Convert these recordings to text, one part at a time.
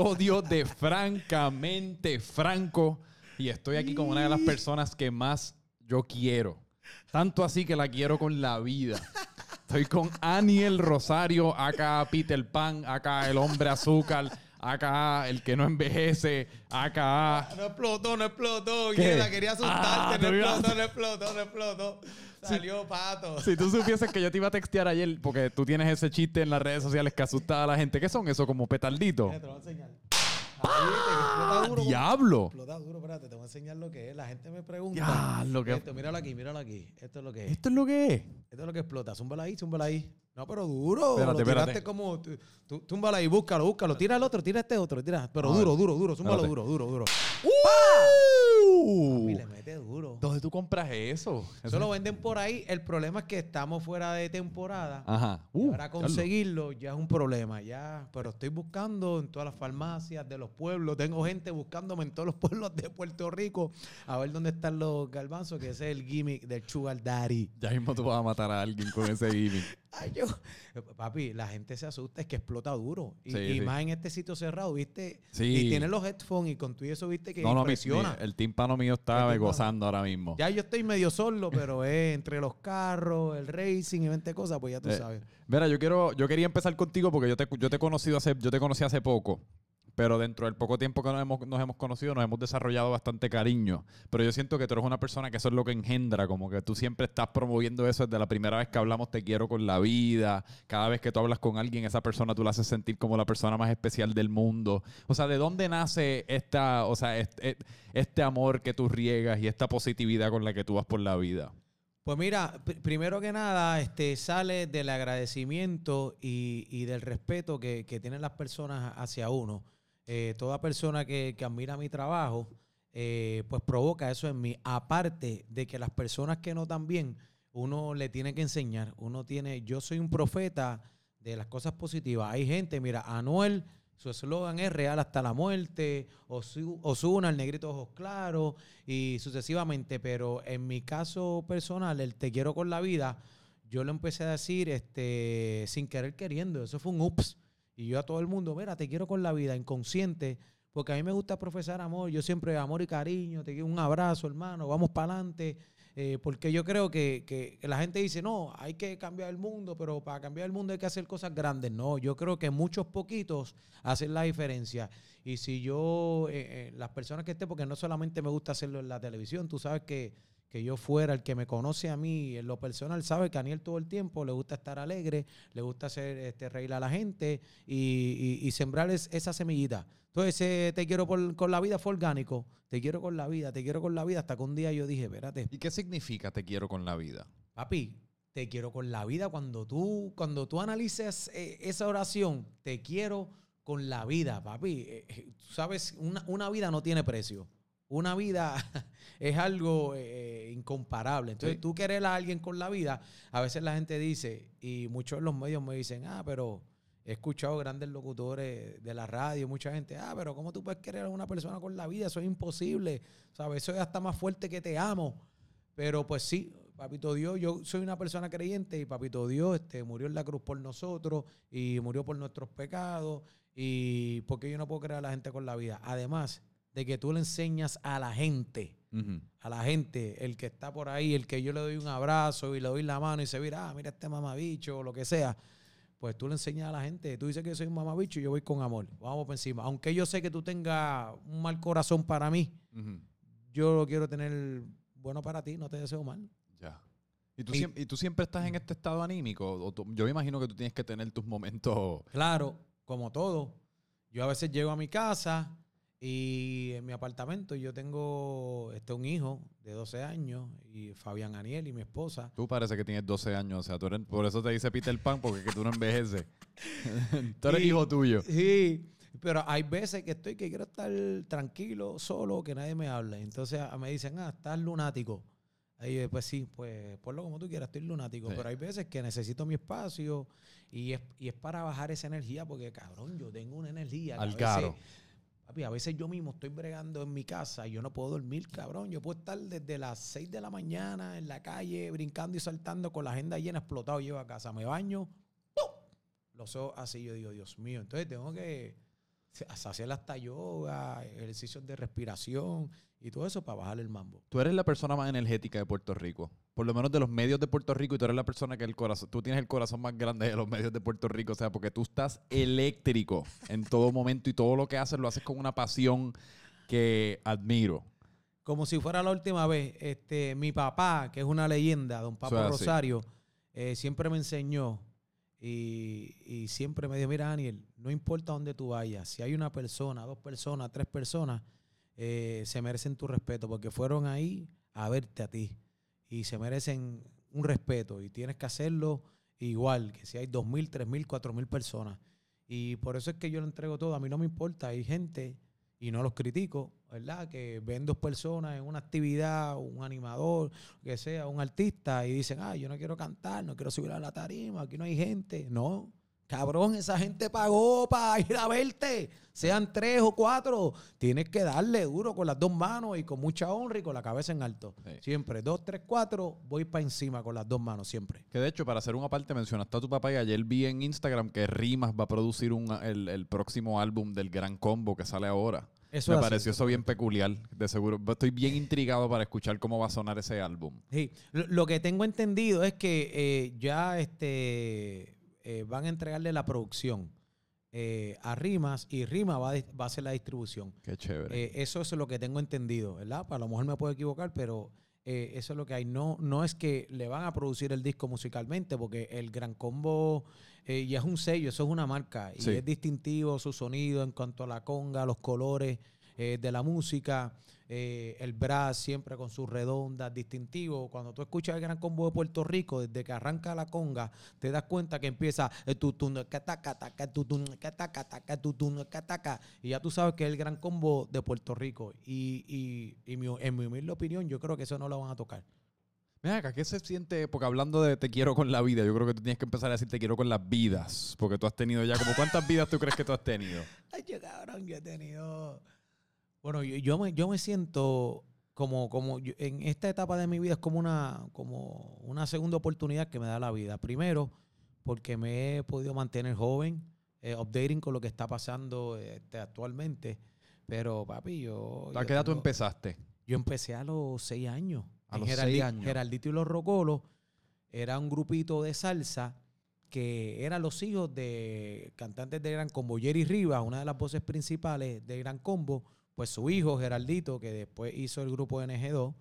episodio de Francamente Franco. Y estoy aquí con una de las personas que más yo quiero. Tanto así que la quiero con la vida. Estoy con Aniel Rosario, acá Peter Pan, acá el hombre azúcar, acá el que no envejece, acá. No explotó, no explotó. Quería asustarte. Ah, no te iba- explotó, no explotó, no explotó. Salió pato. Si tú supieses que yo te iba a textear ayer, porque tú tienes ese chiste en las redes sociales que asusta a la gente. ¿Qué son eso? Como petarditos. Te lo voy a enseñar. Ahí, duro. ¡Diablo! Explota duro, espérate, te voy a enseñar lo que es. La gente me pregunta. Diablo, que- Esto, míralo aquí, míralo aquí. Esto es lo que es. ¿Esto es lo que es? Esto es lo que explota. Zúmbala ahí, zúmbala ahí. No, pero duro. Espérate, lo tiraste espérate. como. tú- tú- Túmbala ahí, búscalo, búscalo. Tira el otro, tira este otro. Tira. Pero duro, duro, duro. Zúmbalo Espérate. duro, duro, duro. ¡Uh! Y le mete duro. ¿Dónde tú compras eso? Eso lo venden por ahí. El problema es que estamos fuera de temporada. Ajá. Y Uh, conseguirlo ya es un problema, ya. Pero estoy buscando en todas las farmacias de los pueblos. Tengo gente buscándome en todos los pueblos de Puerto Rico a ver dónde están los garbanzos, que ese es el gimmick del Sugar Daddy. Ya mismo tú vas a matar a alguien con ese gimmick. Ay, yo- Papi, la gente se asusta, es que explota duro. Y, Sí, y sí. más en este sitio cerrado, ¿viste? Sí. Y tiene los headphones y con tu y eso, ¿viste? Que No, no, impresiona. mi- el tímpano mío está gozando ahora mismo. Ya yo estoy medio solo, pero es entre los carros, el racing y 20 cosas, pues ya tú Eh, sabes. Mira, yo quiero, yo quería empezar contigo porque yo te, yo te he conocido hace, yo te conocí hace poco. Pero dentro del poco tiempo que nos hemos, conocido, nos hemos desarrollado bastante cariño. Pero yo siento que tú eres una persona que eso es lo que engendra, como que tú siempre estás promoviendo eso desde la primera vez que hablamos, te quiero con la vida. Cada vez que tú hablas con alguien, esa persona tú la haces sentir como la persona más especial del mundo. O sea, ¿de dónde nace esta, o sea, este, este amor que tú riegas y esta positividad con la que tú vas por la vida? Pues mira, pr- primero que nada, este, sale del agradecimiento y, del respeto que tienen las personas hacia uno. Eh, toda persona que, admira mi trabajo, eh, pues provoca eso en mí. Aparte de que las personas que no tan bien, uno le tiene que enseñar. Uno tiene, yo soy un profeta de las cosas positivas. Hay gente, mira, Anuel, su eslogan es real hasta la muerte, Osu- Ozuna, el negrito ojos claros, y sucesivamente. Pero en mi caso personal, el te quiero con la vida, yo lo empecé a decir este, sin querer queriendo. Eso fue un ups. Y yo a todo el mundo, mira, te quiero con la vida, inconsciente, porque a mí me gusta profesar amor. Yo siempre amor y cariño, te quiero un abrazo, hermano, vamos para adelante. Eh, porque yo creo que, que- la gente dice, no, hay que cambiar el mundo, pero para cambiar el mundo hay que hacer cosas grandes. No, yo creo que muchos poquitos hacen la diferencia. Y si yo, eh, eh, las personas que estén, porque no solamente me gusta hacerlo en la televisión, tú sabes que, que yo fuera, el que me conoce a mí en lo personal, sabe que a Aniel todo el tiempo le gusta estar alegre, le gusta hacer este, reír a la gente y, y- y sembrar es- esa semillita. Entonces, ese te quiero por- con la vida fue orgánico. Te quiero con la vida, te quiero con la vida. Hasta que un día yo dije, espérate, ¿Y qué significa te quiero con la vida? papi, te quiero con la vida. Cuando tú, cuando tú analices eh, esa oración, te quiero con la vida, papi. eh, eh, sabes, una, una vida no tiene precio. Una vida es algo eh, incomparable. Entonces, Sí. tú querer a alguien con la vida, a veces la gente dice, y muchos de los medios me dicen, ah, pero he escuchado grandes locutores de la radio, mucha gente, ah, pero ¿cómo tú puedes querer a una persona con la vida? Eso es imposible. ¿Sabes? Eso es hasta más fuerte que te amo. Pero pues sí, Papito Dios, yo soy una persona creyente y Papito Dios este, murió en la cruz por nosotros y murió por nuestros pecados y porque yo no puedo creer a la gente con la vida. Además de que tú le enseñas a la gente, a la gente, el que está por ahí, el que yo le doy un abrazo y le doy la mano y se mira, ah, mira este mamabicho o lo que sea, pues tú le enseñas a la gente, tú dices que soy un mamabicho y yo voy con amor, vamos por encima. Aunque yo sé que tú tengas un mal corazón para mí, yo lo quiero tener bueno para ti, no te deseo mal. Ya. ¿Y tú, Y- siem- ¿Y tú siempre estás en este estado anímico? O tú- yo me imagino que tú tienes que tener tus momentos. Claro, como todo. Yo a veces llego a mi casa y en mi apartamento yo tengo este, un hijo de 12 años y Fabián Aniel y mi esposa. Tú parece que tienes 12 años, o sea, tú eres- por eso te dice Peter Pan, porque es que tú no envejeces. tú eres Y- hijo tuyo. Sí, pero hay veces que estoy que quiero estar tranquilo, solo, que nadie me hable. Entonces ah, me dicen, ah, estás lunático. Ahí yo, pues sí, pues ponlo como tú quieras, estoy lunático. Sí. Pero hay veces que necesito mi espacio y es, y es para bajar esa energía, porque cabrón, yo tengo una energía. Al veces- caro. A veces yo mismo estoy bregando en mi casa y yo no puedo dormir, cabrón. Yo puedo estar desde las 6 de la mañana en la calle brincando y saltando con la agenda llena, explotado. Llego a casa, me baño, ¡pum! los ojos así. Yo digo, Dios mío. Entonces tengo que hacer hasta yoga, ejercicios de respiración y todo eso para bajar el mambo. Tú eres la persona más energética de Puerto Rico. Por lo menos de los medios de Puerto Rico y tú eres la persona que el corazón, tú tienes el corazón más grande de los medios de Puerto Rico. O sea, porque tú estás eléctrico en todo momento y todo lo que haces lo haces con una pasión que admiro. Como si fuera la última vez, este, mi papá, que es una leyenda, don Papo. Rosario, eh, siempre me enseñó y, y siempre me dijo, mira Daniel, no importa dónde tú vayas, si hay una persona, dos personas, tres personas, eh, se merecen tu respeto porque fueron ahí a verte a ti y se merecen un respeto y tienes que hacerlo igual, que si hay dos mil, tres mil, cuatro mil personas. Y por eso es que yo lo entrego todo, a mí no me importa, hay gente y no los critico, ¿verdad? Que ven dos personas en una actividad, un animador, que sea, un artista, y dicen, ah, yo no quiero cantar, no quiero subir a la tarima, aquí no hay gente. No, cabrón, esa gente pagó para ir a verte, sean tres o cuatro. Tienes que darle duro con las dos manos y con mucha honra y con la cabeza en alto. Sí. Siempre, dos, tres, cuatro, voy para encima con las dos manos, siempre. Que de hecho, para hacer una parte, mencionaste a tu papá y ayer vi en Instagram que Rimas va a producir un, el, el próximo álbum del Gran Combo que sale ahora. Eso Me así. pareció eso bien peculiar, de seguro. Estoy bien intrigado para escuchar cómo va a sonar ese álbum. Sí, lo, lo que tengo entendido es que eh, ya este, eh, van a entregarle la producción eh, a Rimas y Rimas va, va a hacer la distribución. Qué chévere. Eh, eso es lo que tengo entendido, ¿verdad? A lo mejor me puedo equivocar, pero eh, eso es lo que hay. No, no es que le van a producir el disco musicalmente, porque el Gran Combo eh, ya es un sello, eso es una marca y Sí. es distintivo su sonido en cuanto a la conga, los colores eh, de la música, eh, el brass siempre con sus redondas, distintivo. Cuando tú escuchas el Gran Combo de Puerto Rico, desde que arranca la conga, te das cuenta que empieza el tutun, cataca, taca, tutun, cataca, taca, tutun, cataca, y ya tú sabes que es el Gran Combo de Puerto Rico. Y, y, y mi- en mi humilde opinión, yo creo que eso no lo van a tocar. Mira acá, ¿qué se siente? Porque hablando de te quiero con la vida, yo creo que tú tienes que empezar a decir te quiero con las vidas. Porque tú has tenido ya, como ¿cuántas vidas tú crees que tú has tenido? Ay, yo, cabrón, yo he tenido. Bueno, yo, yo me, yo me siento como, como yo- en esta etapa de mi vida es como una, como una segunda oportunidad que me da la vida. Primero, porque me he podido mantener joven, eh, updating con lo que está pasando este, actualmente. Pero, papi, yo. ¿A qué edad tú empezaste? Yo empecé a los seis años. A En los Geraldi- seis años. Geraldito y los Rocolos era un grupito de salsa que eran los hijos de cantantes de Gran Combo. Jerry Rivas, una de las voces principales de Gran Combo, pues su hijo Geraldito, que después hizo el grupo NG2,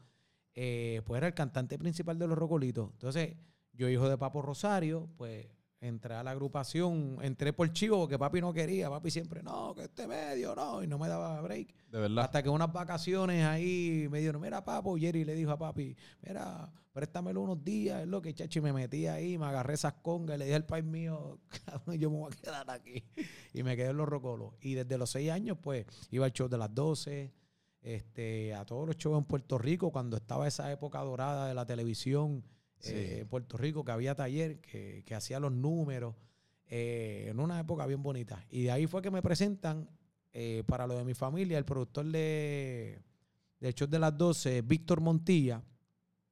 eh, pues era el cantante principal de los Rocolitos. Entonces, yo hijo de Papo Rosario, pues entré a la agrupación, entré por chivo porque papi no quería, papi siempre, no, que este medio, no, y no me daba break. De verdad. Hasta que unas vacaciones ahí me dieron, mira, papo, Jerry le dijo a papi, mira, préstamelo unos días, es lo que chachi me metí ahí, me agarré esas congas y le dije al país mío, yo me voy a quedar aquí. Y me quedé en los rocolos. Y desde los seis años, pues, iba al show de las 12, este, a todos los shows en Puerto Rico, cuando estaba esa época dorada de la televisión Sí. eh, en Puerto Rico, que había taller, que, que hacía los números, eh, en una época bien bonita. Y de ahí fue que me presentan eh, para lo de mi familia, el productor de, show de las 12, Víctor Montilla,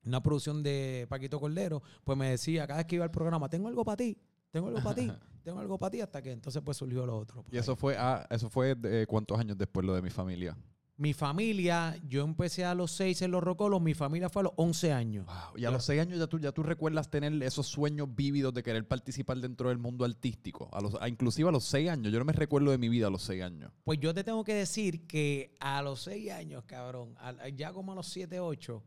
una producción de Paquito Cordero, pues me decía cada vez que iba al programa, tengo algo para ti, tengo algo para ti, tengo algo para ti, hasta que entonces pues surgió lo otro. por Y eso ahí. fue, ah, eso fue de, cuántos años después lo de mi familia. Mi familia, yo empecé a los 6 en los rocolos, mi familia fue a los 11 años. Wow. Y a los seis años ya tú, ya tú recuerdas tener esos sueños vívidos de querer participar dentro del mundo artístico. A los, a- inclusive a los seis años. Yo no me recuerdo de mi vida a los seis años. Pues yo te tengo que decir que a los 6 años, cabrón, a- ya como a los 7, 8,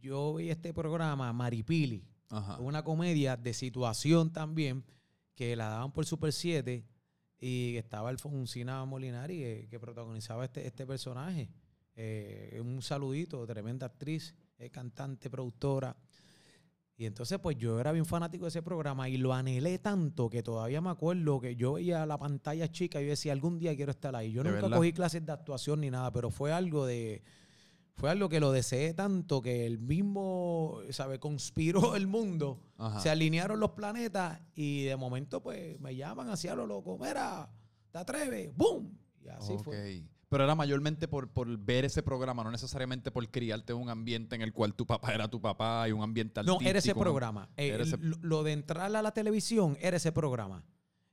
yo vi este programa, Maripili, Ajá. una comedia de situación también, que la daban por Super 7 y estaba Alfonsina Molinari, eh, que protagonizaba este, este personaje. Eh, un saludito, tremenda actriz, eh, cantante, productora. Y entonces, pues yo era bien fanático de ese programa y lo anhelé tanto que todavía me acuerdo que yo veía la pantalla chica y yo decía, algún día quiero estar ahí. Yo ¿De nunca verdad? cogí clases de actuación ni nada, pero fue algo de. Fue algo que lo deseé tanto que el mismo, ¿sabe? Conspiró el mundo. Ajá. Se alinearon los planetas y de momento, pues, me llaman hacia lo loco. Mira, ¿te atreves? ¡Boom! Y así fue. Pero era mayormente por, por ver ese programa, no necesariamente por criarte en un ambiente en el cual tu papá era tu papá y un ambiente No, artístico. era ese programa. Eh, Era ese- Lo, lo de entrar a la televisión era ese programa.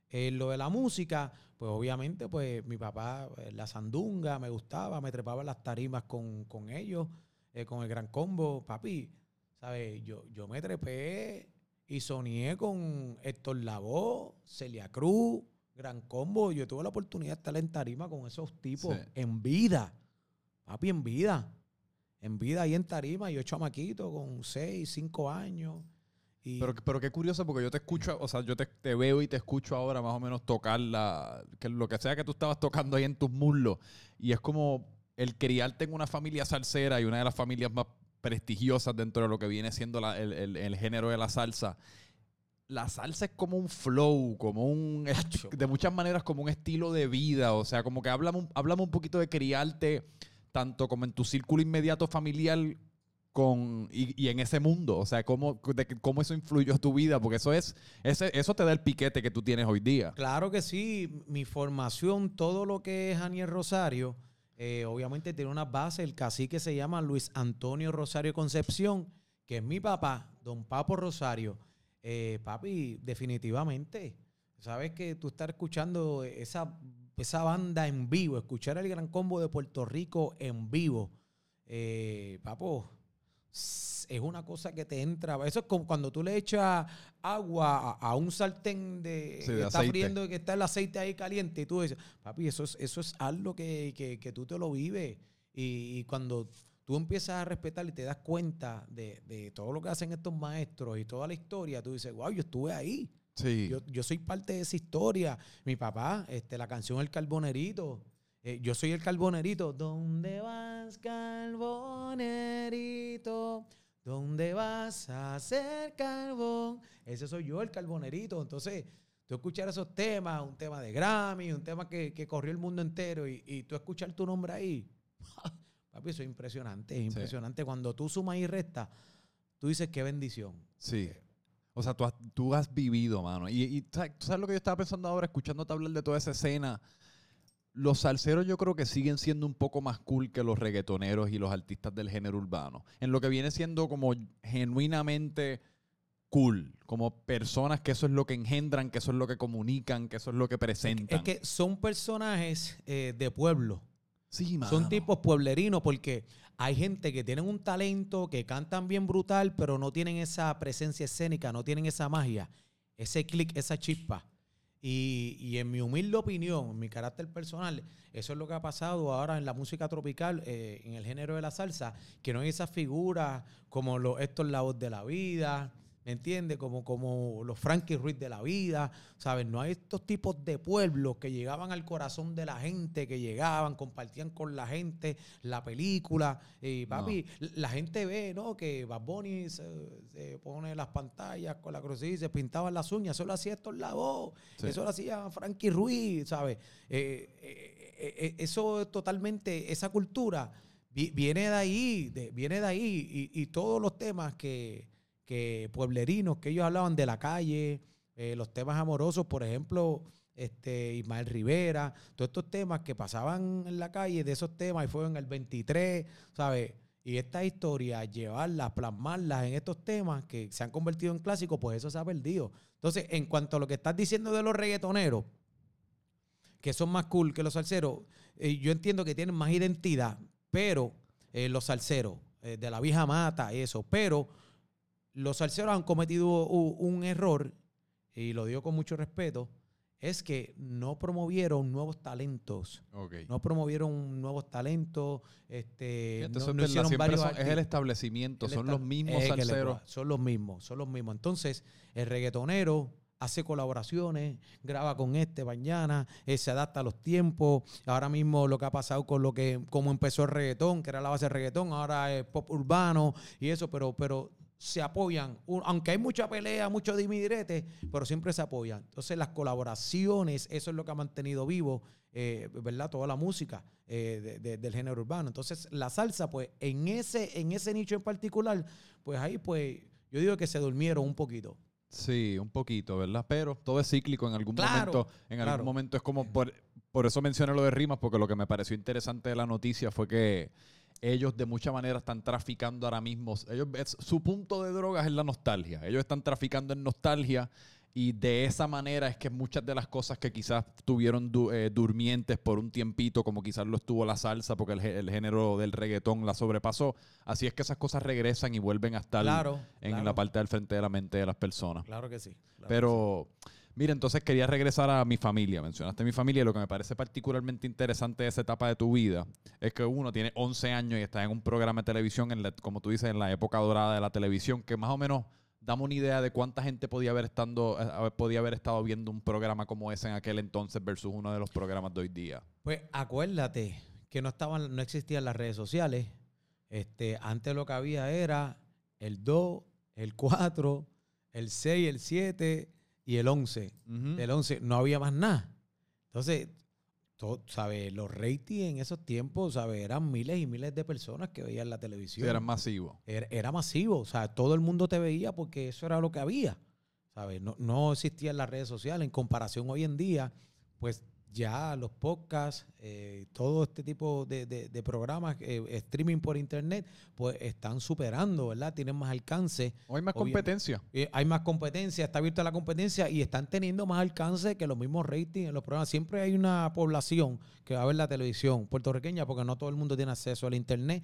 En lo de la música, pues obviamente, pues mi papá, eh, la sandunga, me gustaba, me trepaba en las tarimas con, con ellos, eh, con el gran combo. Papi, ¿sabes? Yo, yo me trepé y soñé con Héctor Lavoe, Celia Cruz, Gran Combo. Yo tuve la oportunidad de estar en tarima con esos tipos Sí. en vida. Papi, en vida. En vida ahí en tarima. Yo chamaquito con 6, 5 años. Y Pero, pero qué curioso porque yo te escucho, o sea, yo te, te veo y te escucho ahora más o menos tocar la, que lo que sea que tú estabas tocando ahí en tus muslos. Y es como el criarte en una familia salsera y una de las familias más prestigiosas dentro de lo que viene siendo la- el, el- el género de la salsa. La salsa es como un flow, como un, de muchas maneras como un estilo de vida. O sea, como que hablamos, hablamos un poquito de criarte tanto como en tu círculo inmediato familiar y, en ese mundo. O sea, cómo, cómo eso influyó tu vida, porque eso es, ese, eso te da el piquete que tú tienes hoy día. Claro que sí, mi formación, todo lo que es Aniel Rosario, eh, obviamente tiene una base, el cacique se llama Luis Antonio Rosario Concepción, que es mi papá, don Papo Rosario. Eh, papi, definitivamente, sabes que tú estás escuchando esa, esa banda en vivo, escuchar el Gran Combo de Puerto Rico en vivo, eh, papo, es una cosa que te entra. Eso es como cuando tú le echas agua a, a un sartén de, Sí, de que está aceite. friendo y que está el aceite ahí caliente y tú dices, papi, eso es, eso es algo que, que- que tú te lo vives. Y, y cuando tú empiezas a respetar y te das cuenta de, de todo lo que hacen estos maestros y toda la historia, tú dices, wow, yo estuve ahí. Sí. Yo, yo soy parte de esa historia. Mi papá, este, la canción El Carbonerito. Eh, yo soy el carbonerito. ¿Dónde vas, carbonerito? ¿Dónde vas a hacer carbón? Ese soy yo, el carbonerito. Entonces, tú escuchar esos temas, un tema de Grammy, un tema que, que corrió el mundo entero, y, y tú escuchar tu nombre ahí, papi, eso es impresionante. Es impresionante. Cuando tú sumas y restas, tú dices qué bendición. Sí. O sea, tú has, tú has vivido, mano. Y, y ¿sabes, tú sabes lo que yo estaba pensando ahora, escuchándote hablar de toda esa escena. Los salseros yo creo que siguen siendo un poco más cool que los reggaetoneros y los artistas del género urbano. En lo que viene siendo como genuinamente cool. Como personas que eso es lo que engendran, que eso es lo que comunican, que eso es lo que presentan. Es que son personajes eh, de pueblo. sí, mano. Son tipos pueblerinos porque hay gente que tienen un talento, que cantan bien brutal, pero no tienen esa presencia escénica, no tienen esa magia, ese clic, esa chispa. Y, y en mi humilde opinión, en mi carácter personal, eso es lo que ha pasado ahora en la música tropical, eh, en el género de la salsa, que no hay esas figuras como los Héctor Lavoe de la vida, ¿me entiendes? Como, como los Frankie Ruiz de la vida, ¿sabes? No hay estos tipos de pueblos que llegaban al corazón de la gente, que llegaban, compartían con la gente la película. Y papi, la gente ve, ¿no? Que Bad Bunny se, se pone las pantallas con la crucilla y se pintaban las uñas. Eso lo hacía Héctor Lavoe, Sí. eso lo hacía Frankie Ruiz, ¿sabes? Eh, eh, eh, eso es totalmente, esa cultura vi- viene de ahí, de- viene de ahí. Y, y todos los temas que, que pueblerinos, que ellos hablaban de la calle, eh, los temas amorosos, por ejemplo, este, Ismael Rivera, todos estos temas que pasaban en la calle, de esos temas, y fueron en el 23, ¿sabes? Y esta historia, llevarlas, plasmarlas en estos temas que se han convertido en clásicos, pues eso se ha perdido. Entonces, en cuanto a lo que estás diciendo de los reggaetoneros, que son más cool que los salseros, eh, yo entiendo que tienen más identidad, pero eh, los salseros, de la vieja mata, eso, pero los salseros han cometido un error, y lo digo con mucho respeto, es que no promovieron nuevos talentos. No promovieron nuevos talentos. Este, no- hicieron varios son- es el establecimiento, El son esta- los mismos es le- salseros. Son los mismos, son los mismos. Entonces, el reggaetonero hace colaboraciones, graba con este mañana, eh, se adapta a los tiempos. Ahora mismo lo que ha pasado con lo que, como empezó el reggaetón, que era la base del reggaetón, ahora es pop urbano y eso, pero, pero se apoyan. Un- Aunque hay mucha pelea, mucho dimidirete, pero siempre se apoyan. Entonces, las colaboraciones, eso es lo que ha mantenido vivo, eh, ¿verdad? Toda la música eh, de- de- del género urbano. Entonces, la salsa, pues, en ese, en ese nicho en particular, pues ahí, pues, yo digo que se durmieron un poquito. Sí, un poquito, ¿verdad? Pero todo es cíclico en algún Claro, momento. En claro. algún momento es como por, por eso mencioné lo de rimas, porque lo que me pareció interesante de la noticia fue que ellos de mucha manera están traficando ahora mismo. Ellos, es- su punto de drogas es la nostalgia. Ellos están traficando en nostalgia Y de esa manera es que muchas de las cosas que quizás tuvieron du- eh, durmientes por un tiempito, como quizás lo estuvo la salsa, porque el, gé- el género del reggaetón la sobrepasó, así es que esas cosas regresan y vuelven a estar Claro, en claro. la parte del frente de la mente de las personas. Claro que sí. claro Pero, mira, entonces quería regresar a mi familia. Mencionaste mi familia y lo que me parece particularmente interesante de esa etapa de tu vida es que uno tiene 11 años y está en un programa de televisión, como tú dices, en la época dorada de la televisión, que más o menos damos una idea de cuánta gente podía haber, estando, eh, podía haber estado viendo un programa como ese en aquel entonces versus uno de los programas de hoy día. Pues acuérdate que no estaban, no existían las redes sociales. Este, antes lo que había era el 2, el 4, el 6, el 7 y el 11. El 11 no había más nada. Entonces, todo, ¿sabes? Los ratings en esos tiempos, ¿sabes? Eran miles y miles de personas que veían la televisión. eran masivos. era, era masivo, o sea, todo el mundo te veía porque eso era lo que había, ¿sabes? No, no existían las redes sociales en comparación hoy en día, pues ya los podcasts, eh, todo este tipo de, de- de programas, eh, streaming por internet, pues están superando, ¿verdad? Tienen más alcance, Hoy hay más competencia. eh, hay más competencia, está abierta la competencia y están teniendo más alcance que los mismos ratings en los programas. Siempre hay una población que va a ver la televisión puertorriqueña porque no todo el mundo tiene acceso al internet.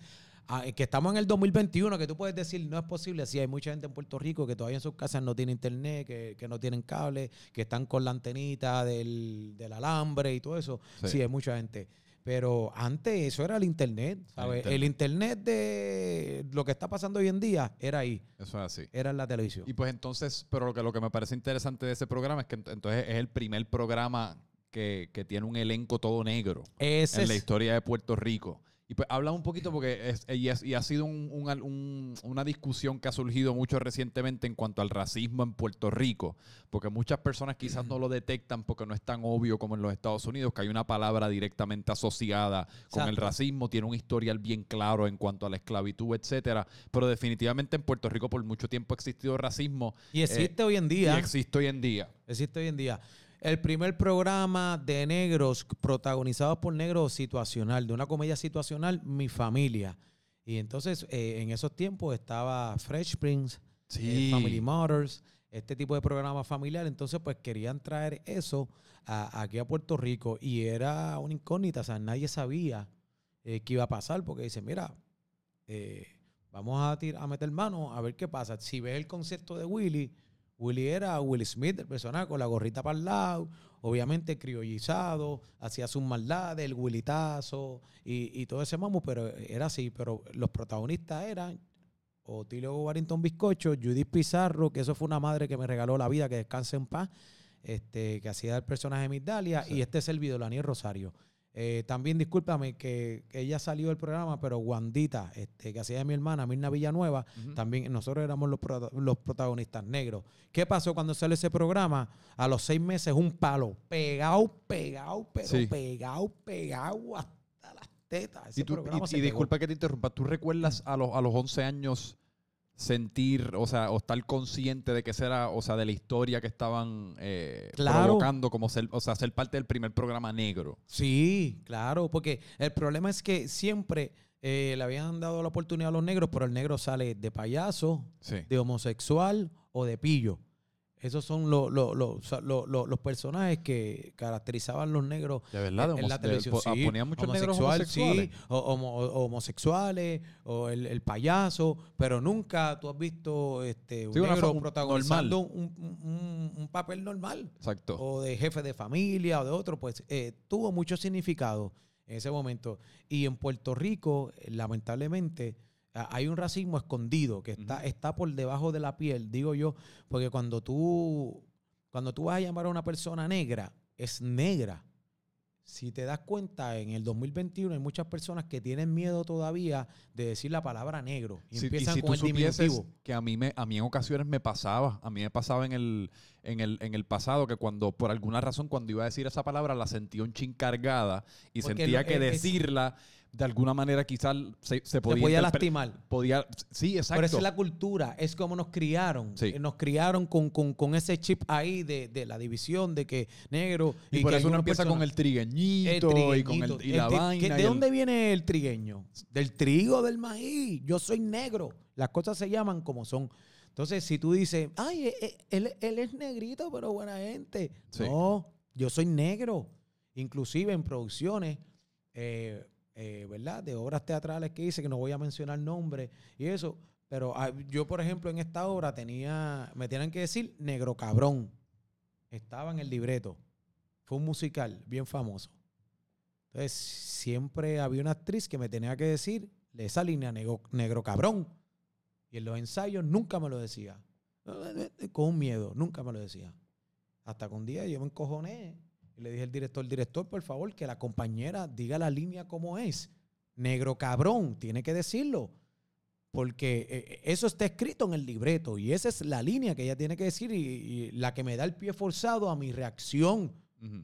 Ah, que estamos en el 2021, que tú puedes decir no es posible. Sí, hay mucha gente en Puerto Rico que todavía en sus casas no tiene internet, que, que no tienen cable, que están con la antenita del, del alambre y todo eso. Sí. Sí. hay mucha gente. Pero antes eso era el internet, ¿sabes? internet. El internet de lo que está pasando hoy en día era ahí, Eso es así. era en la televisión. Y pues entonces, pero lo que, lo que me parece interesante de ese programa es que ent- entonces es el primer programa que, que tiene un elenco todo negro Ese en la historia de Puerto Rico. Y pues habla un poquito porque es, y, es- y ha sido un- un- un- una discusión que ha surgido mucho recientemente en cuanto al racismo en Puerto Rico, porque muchas personas quizás no lo detectan porque no es tan obvio como en los Estados Unidos, que hay una palabra directamente asociada con el racismo, tiene un historial bien claro en cuanto a la esclavitud, etcétera, pero definitivamente en Puerto Rico por mucho tiempo ha existido racismo Y existe hoy en y día. existe hoy en día. Existe hoy en día. El primer programa de negros protagonizado por negros situacional, de una comedia situacional, Mi Familia. Y entonces eh, en esos tiempos estaba Fresh Prince, eh, Family Matters, este tipo de programa familiar. Entonces pues querían traer eso a- aquí a Puerto Rico y era una incógnita, o sea, nadie sabía eh, qué iba a pasar porque dicen, mira, eh, vamos a, a meter mano a ver qué pasa. Si ves el concierto de Willy, Willy era Will Smith, el personaje con la gorrita para el lado, obviamente criollizado, hacía sus maldades, el Willitazo y, y todo ese mamo, pero era así. Pero los protagonistas eran Otilio Warrington Bizcocho, Judith Pizarro, que eso fue una madre que me regaló la vida, que descanse en paz, este, que hacía el personaje de Migdalia, Sí. y este servidor, Laniel Rosario. Eh, también discúlpame que, que ella salió del programa, pero Wandita, este, que hacía de mi hermana, Mirna Villanueva, también nosotros éramos los, prota- los protagonistas negros. ¿Qué pasó cuando salió ese programa? A los seis meses, un palo. Pegado, pegado, pero Sí. pegado, pegado hasta las tetas. Ese Y, tú- y- disculpa que te interrumpa, ¿tú recuerdas a los, a los 11 años sentir, o sea, o estar consciente de que esa era, o sea, de la historia que estaban eh, Claro. provocando, como ser, o sea, ser parte del primer programa negro? Sí, claro, porque el problema es que siempre eh, le habían dado la oportunidad a los negros, pero el negro sale de payaso, Sí. de homosexual o de pillo. Esos son lo- lo- lo- los personajes que caracterizaban los negros De verdad, de en la televisión. po- sí, ponían muchos negros homosexual, homosexuales. sí, o- homo- o- homosexuales, o el, el payaso, pero nunca tú has visto este, un Sí, negro un- protagonizando un, un- un- un papel normal Exacto. o de jefe de familia o de otro, pues eh, tuvo mucho significado en ese momento. Y en Puerto Rico, lamentablemente, hay un racismo escondido que está, está por debajo de la piel, digo yo, porque cuando tú, cuando tú vas a llamar a una persona negra, es negra. Si te das cuenta, en el 2021 hay muchas personas que tienen miedo todavía de decir la palabra negro. Y Si- empiezan si con tú el diminutivo. que a mí, me, a mí en ocasiones me pasaba, a mí me pasaba en el, en, el, en el pasado que cuando, por alguna razón, cuando iba a decir esa palabra, la sentía un chin cargada y Porque sentía que es- decirla de alguna manera quizás se, se podía... podía interpre- lastimar. Podía, sí, exacto. Pero esa es la cultura, es como nos criaron. Sí. Eh, Nos criaron con, con- con ese chip ahí de, de la división, de que negro. y, por que eso uno empieza con el trigueñito, y con el, y El la vaina. ¿que- y ¿De dónde viene el trigueño? Del trigo, del maíz. Yo soy negro. Las cosas se llaman como son. Entonces, si tú dices, ay, eh, eh, él, él es negrito, pero buena gente. Sí. No, yo soy negro. Inclusive en producciones, eh, eh, ¿verdad? De obras teatrales que hice, que no voy a mencionar nombres y eso. Pero ah, yo, por ejemplo, en esta obra tenía, me tienen que decir negro cabrón. Estaba en el libreto. Fue un musical bien famoso. Entonces, siempre había una actriz que me tenía que decir esa línea negro, negro cabrón. Y en los ensayos nunca me lo decía. Con un miedo, nunca me lo decía. Hasta que un día yo me encojoné le dije al director, director, por favor, que la compañera diga la línea como es. Negro cabrón, tiene que decirlo. Porque eh, eso está escrito en el libreto y esa es la línea que ella tiene que decir y, y la que me da el pie forzado a mi reacción. Ujú.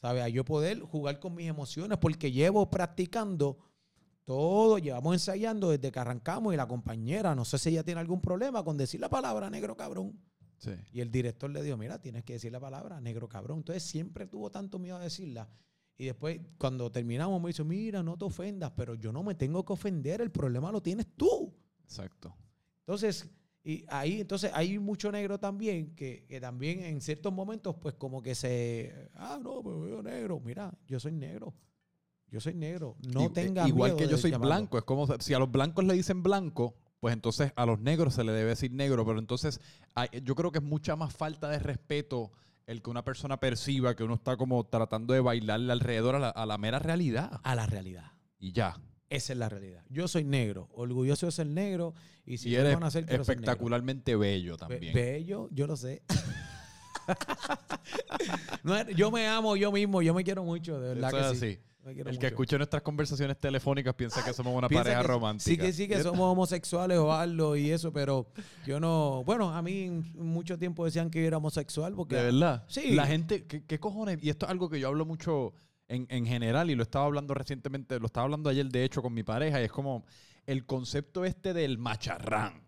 ¿Sabes? A yo poder jugar con mis emociones porque llevo practicando todo, llevamos ensayando desde que arrancamos y la compañera, no sé si ella tiene algún problema con decir la palabra negro cabrón. Sí. Y el director le dijo, mira, tienes que decir la palabra negro cabrón. Entonces siempre tuvo tanto miedo a decirla. Y después, cuando terminamos, me dice, mira, no te ofendas, pero yo no me tengo que ofender, el problema lo tienes tú. Exacto. Entonces, y ahí, entonces hay mucho negro también, que, que también en ciertos momentos, pues como que se, ah, no, me veo negro. Mira, yo soy negro. Yo soy negro. No I- tenga Igual miedo que yo soy llamarlo. blanco. Es como si a los blancos le dicen blanco, pues entonces a los negros se le debe decir negro. Pero entonces yo creo que es mucha más falta de respeto el que una persona perciba que uno está como tratando de bailarle alrededor a la, a la mera realidad. A la realidad. Y ya. Esa es la realidad. Yo soy negro, orgulloso de ser negro. Y si y eres van a hacer, ser negro. espectacularmente bello Be- también. bello, yo lo sé. No yo me amo yo mismo, yo me quiero mucho, de verdad Eso que es sí. así. Me quiero El que mucho. escuche nuestras conversaciones telefónicas piensa que somos una Piensa pareja romántica. Sí que sí que somos homosexuales o algo y eso, pero yo no. Bueno, a mí mucho tiempo decían que yo era homosexual porque. De verdad. Sí. La gente, ¿qué, qué cojones? Y esto es algo que yo hablo mucho en, en general y lo estaba hablando recientemente, lo estaba hablando ayer de hecho con mi pareja y es como el concepto este del macharrán.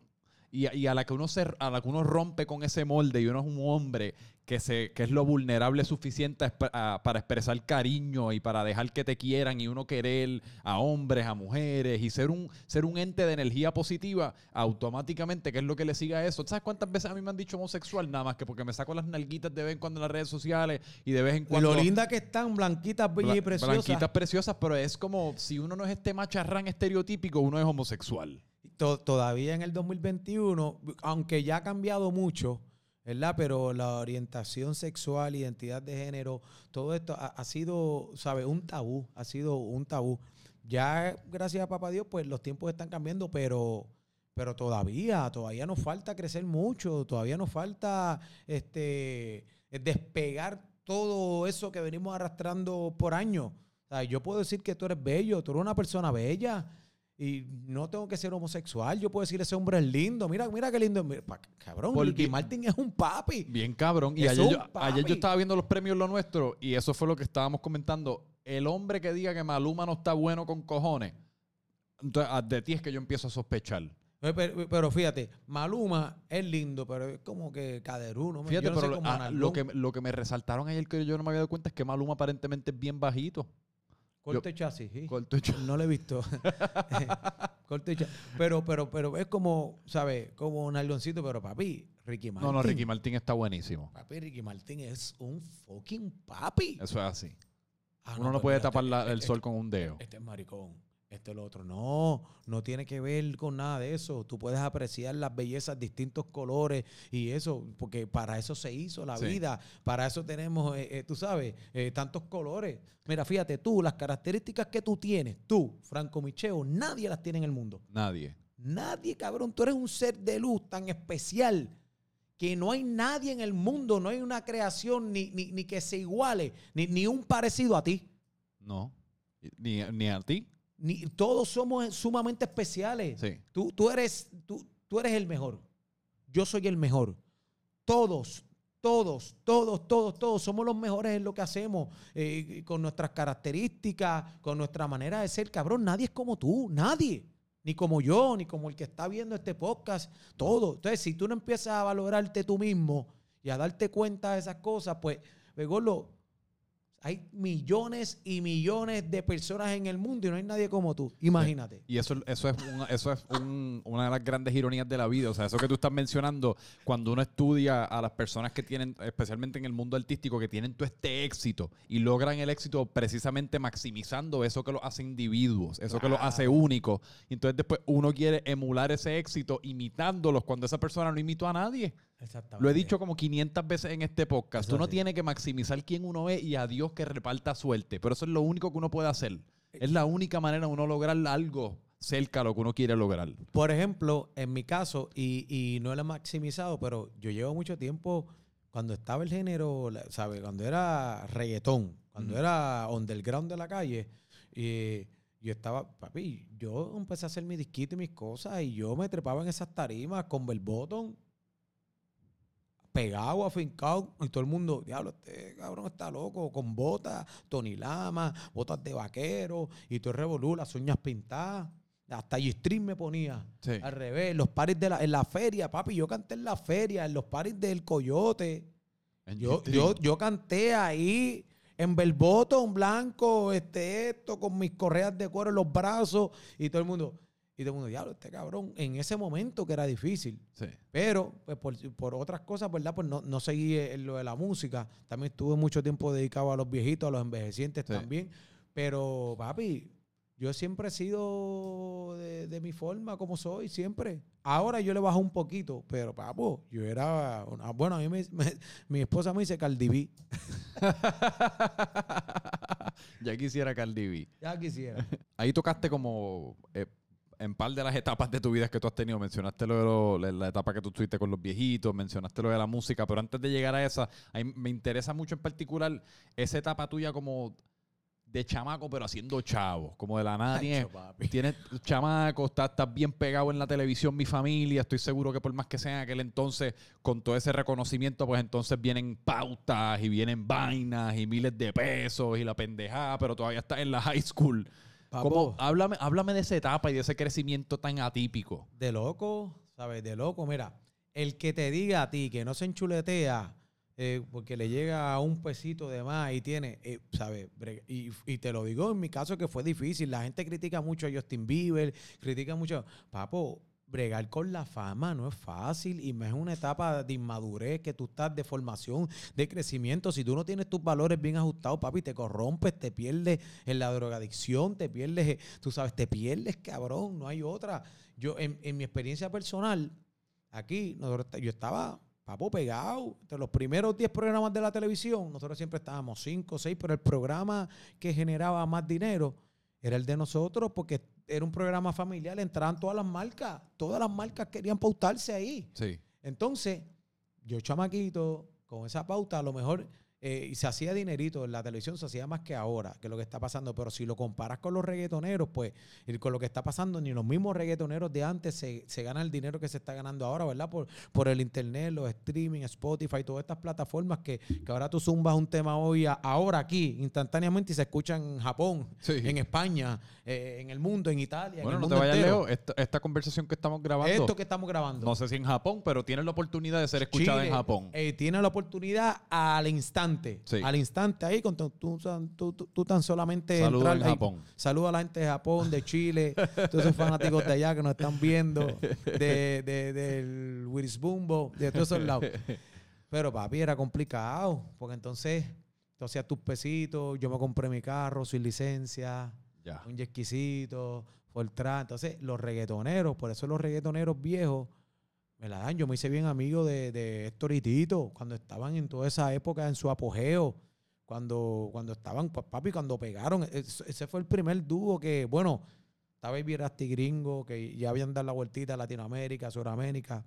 Y, a- y a la que uno se, a la que uno rompe con ese molde y uno es un hombre que se que es lo vulnerable suficiente a a- para expresar cariño y para dejar que te quieran y uno querer a hombres, a mujeres y ser un ser un ente de energía positiva automáticamente, que es lo que le sigue a eso. ¿Sabes cuántas veces a mí me han dicho homosexual nada más que porque me saco las nalguitas de vez en cuando en las redes sociales y de vez en Y cuando lo linda que están, blanquitas, bellas y preciosas. Blanquitas preciosas, pero es como si uno no es este macharrán estereotípico, uno es homosexual. To- todavía en el 2021, aunque ya ha cambiado mucho, ¿verdad? Pero la orientación sexual, identidad de género, todo esto ha, sido, ¿sabes? Un tabú, ha sido un tabú. Ya, gracias a papá Dios, pues los tiempos están cambiando, pero, pero todavía, todavía nos falta crecer mucho, todavía nos falta este, despegar todo eso que venimos arrastrando por años. Yo puedo decir que tú eres bello, tú eres una persona bella. Y no tengo que ser homosexual. Yo puedo decir ese hombre es lindo. Mira, mira qué lindo. Mira, cabrón, Porque- Ricky Martin es un papi. Bien cabrón. Y ayer yo, ayer yo estaba viendo los premios Lo Nuestro y eso fue lo que estábamos comentando. El hombre que diga que Maluma no está bueno con cojones, entonces ah, de ti es que yo empiezo a sospechar. Eh, Pero, pero fíjate, Maluma es lindo, pero es como que caderuno. Fíjate, yo no sé pero cómo ah, lo, que, lo que me resaltaron ayer que yo no me había dado cuenta es que Maluma aparentemente es bien bajito. Corte chasis, sí. Corto hecho. No lo he visto. Corte chasis. Pero, pero, pero es como, ¿sabes? Como un algoncito, pero papi, Ricky Martin. No, no, Ricky Martín está buenísimo. Papi, Ricky Martin es un fucking papi. Eso es así. Ah, Uno no pues puede tapar este- la- el este- sol con un dedo. Este es maricón. Este es lo otro. No, no tiene que ver con nada de eso. Tú puedes apreciar las bellezas, distintos colores y eso, porque para eso se hizo la Sí. vida. Para eso tenemos, eh, eh, tú sabes, eh, tantos colores. Mira, fíjate, tú, las características que tú tienes, tú, Franco Micheo, nadie las tiene en el mundo. Nadie. Nadie, cabrón. Tú eres un ser de luz tan especial que no hay nadie en el mundo, no hay una creación ni, ni, ni que se iguale, ni, ni un parecido a ti. No. Ni, ni a ti. Ni, todos somos sumamente especiales. Sí. Tú, tú, eres, tú, tú eres el mejor. Yo soy el mejor. Todos, todos, todos, todos, todos somos los mejores en lo que hacemos, eh, con nuestras características, con nuestra manera de ser. Cabrón, nadie es como tú, nadie. Ni como yo, ni como el que está viendo este podcast, todo. Entonces, si tú no empiezas a valorarte tú mismo y a darte cuenta de esas cosas, pues, gordo, hay millones y millones de personas en el mundo y no hay nadie como tú. Imagínate. Y eso, eso es, eso es una de las grandes ironías de la vida. O sea, eso que tú estás mencionando, cuando uno estudia a las personas que tienen, especialmente en el mundo artístico, que tienen todo este éxito y logran el éxito precisamente maximizando eso que los hace individuos, eso que los hace únicos. Y entonces después uno quiere emular ese éxito imitándolos cuando esa persona no imitó a nadie. Lo he dicho como 500 veces en este podcast. Tú no tienes que maximizar quién uno es y a Dios que reparta suerte. Pero eso es lo único que uno puede hacer. Es la única manera de uno lograr algo cerca a lo que uno quiere lograr. Por ejemplo, en mi caso, y, no lo he maximizado, pero yo llevo mucho tiempo cuando estaba el género, ¿sabes? Cuando era reggaetón, cuando era underground de la calle, y yo estaba, papi, yo empecé a hacer mi disquito y mis cosas, y yo me trepaba en esas tarimas con Bell Bottom pegado, afincado, y todo el mundo, diablo, este cabrón está loco, con botas, Tony Lama, botas de vaquero, y todo el revolú, las uñas pintadas. Hasta G-Stream me ponía al revés. Los paris de la, en la feria, papi. Yo canté en la feria, en los paris del Coyote. Yo, yo, yo, canté ahí en un blanco, este, esto, con mis correas de cuero en los brazos. Y todo el mundo, y todo el mundo, diablo, este cabrón, en ese momento que era difícil. Pero, pues, por, otras cosas, ¿verdad? Pues no, no seguí en lo de la música. También estuve mucho tiempo dedicado a los viejitos, a los envejecientes también. Pero, papi, yo siempre he sido de, mi forma, como soy, siempre. Ahora yo le bajo un poquito, pero, papo, yo era. bueno, a mí me, mi esposa me dice Cardi ya quisiera Cardi B. Ya quisiera. Ahí tocaste como. Eh, en par de las etapas de tu vida que tú has tenido, mencionaste lo de la etapa que tú estuviste con los viejitos, mencionaste lo de la música, pero antes de llegar a esa, a me interesa mucho en particular esa etapa tuya como de chamaco, pero haciendo chavo, como de la nada. Tienes, chamaco, estás, bien pegado en la televisión, mi familia, estoy seguro que por más que sea en aquel entonces, con todo ese reconocimiento, pues entonces vienen pautas y vienen vainas y miles de pesos y la pendejada, pero todavía estás en la high school. Háblame, háblame de esa etapa y de ese crecimiento tan atípico. De loco, ¿sabes? De loco. Mira, el que te diga a ti que no se enchuletea eh, porque le llega a un pesito de más y tiene, eh, ¿sabes? Y, y, te lo digo en mi caso que fue difícil. La gente critica mucho a Justin Bieber, critica mucho. Papo, bregar con la fama no es fácil y es una etapa de inmadurez que tú estás de formación, de crecimiento. Si tú no tienes tus valores bien ajustados, papi, te corrompes, te pierdes en la drogadicción, te pierdes, tú sabes, te pierdes, cabrón, no hay otra. Yo, en, mi experiencia personal, aquí, yo estaba papo pegado. Entre los primeros 10 programas de la televisión, nosotros siempre estábamos 5 o 6, pero el programa que generaba más dinero era el de nosotros porque era un programa familiar, entraban todas las marcas, todas las marcas querían pautarse ahí. Sí. Entonces, yo chamaquito, con esa pauta, a lo mejor eh, y se hacía dinerito en la televisión, se hacía más que ahora, que lo que está pasando. Pero si lo comparas con los reggaetoneros, pues, y con lo que está pasando, ni los mismos reggaetoneros de antes se, se gana el dinero que se está ganando ahora, ¿verdad? Por, por el internet, los streaming, Spotify, todas estas plataformas que, que ahora tú zumbas un tema hoy, ahora aquí, instantáneamente, y se escucha en Japón, en España, eh, en el mundo, en Italia. Bueno, no te vayas lejos. Esta, conversación que estamos grabando. Esto que estamos grabando. No sé si en Japón, pero tiene la oportunidad de ser escuchada en Japón. Eh, tiene la oportunidad al instante al instante ahí, con tú, tú, tan solamente Saludos en Japón. Saluda a la gente de Japón, de Chile, todos esos fanáticos de allá que nos están viendo, de, de, del Bumbo, de todos esos lados. Pero papi, era complicado, porque entonces tú hacías tus pesitos, yo me compré mi carro sin licencia, un yesquisito, Fortran. Entonces, los reggaetoneros, por eso los reggaetoneros viejos me la dan. Yo me hice bien amigo de, de Héctor y Tito cuando estaban en toda esa época en su apogeo. Cuando, cuando estaban, papi, cuando pegaron. Ese fue el primer dúo que, bueno, estaba Baby Rasty Gringo, que ya habían dado la vueltita a Latinoamérica, Sudamérica.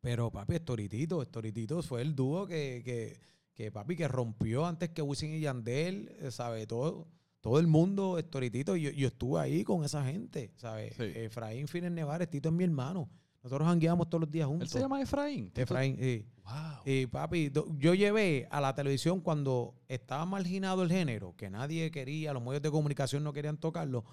Pero, papi, Estoritito, Estoritito fue el dúo que, que, que, papi, que rompió antes que Wisin y Yandel, eh, ¿sabe? Todo, todo el mundo, Estoritito, yo, yo estuve ahí con esa gente, ¿sabes? Efraín Fines Nevares, Tito es mi hermano. Nosotros hangueamos todos los días juntos. ¿Él se llama Efraín? Efraín, sí. Wow. Y papi, yo llevé a la televisión cuando estaba marginado el género, que nadie quería, los medios de comunicación no querían tocarlo.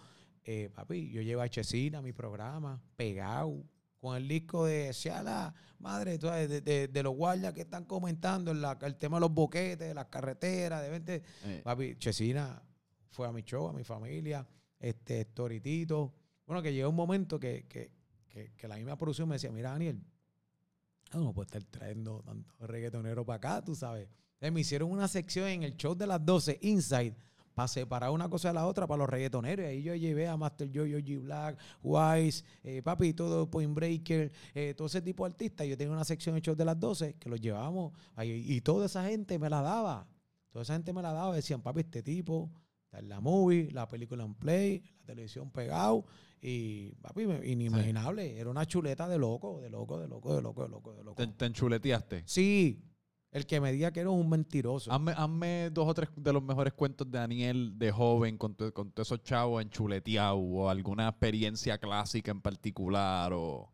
Eh, papi, yo llevé a Chesina a mi programa, pegado, con el disco de sea la madre de, de- de los guardias que están comentando el, la- el tema de los boquetes, de las carreteras, de 20. Eh, Papi, Chesina fue a mi show, a mi familia, este, Toritito. Bueno, que llegó un momento que, que, que, la misma producción me decía, mira, Daniel, no puedes estar trayendo tanto reggaetonero para acá, tú sabes. Entonces, me hicieron una sección en el show de las 12, Inside, para separar una cosa de la otra para los reggaetoneros. Y ahí yo llevé a Master Jojo, G Black, Wise, eh, papi, todo Point Breaker, eh, todo ese tipo de artistas. Yo tenía una sección en el show de las 12 que los llevábamos ahí, y toda esa gente me la daba. Toda esa gente me la daba. Decían, papi, este tipo está en la movie, la película en play, la televisión pegado. Y, papi, inimaginable. Era una chuleta de loco, de loco, de loco, de loco, de loco, de loco. te, te enchuleteaste. Sí, el que me diga que era un mentiroso. Hazme, hazme dos o tres de los mejores cuentos de Daniel de joven con, tu- con todos esos chavos enchuleteados o alguna experiencia clásica en particular o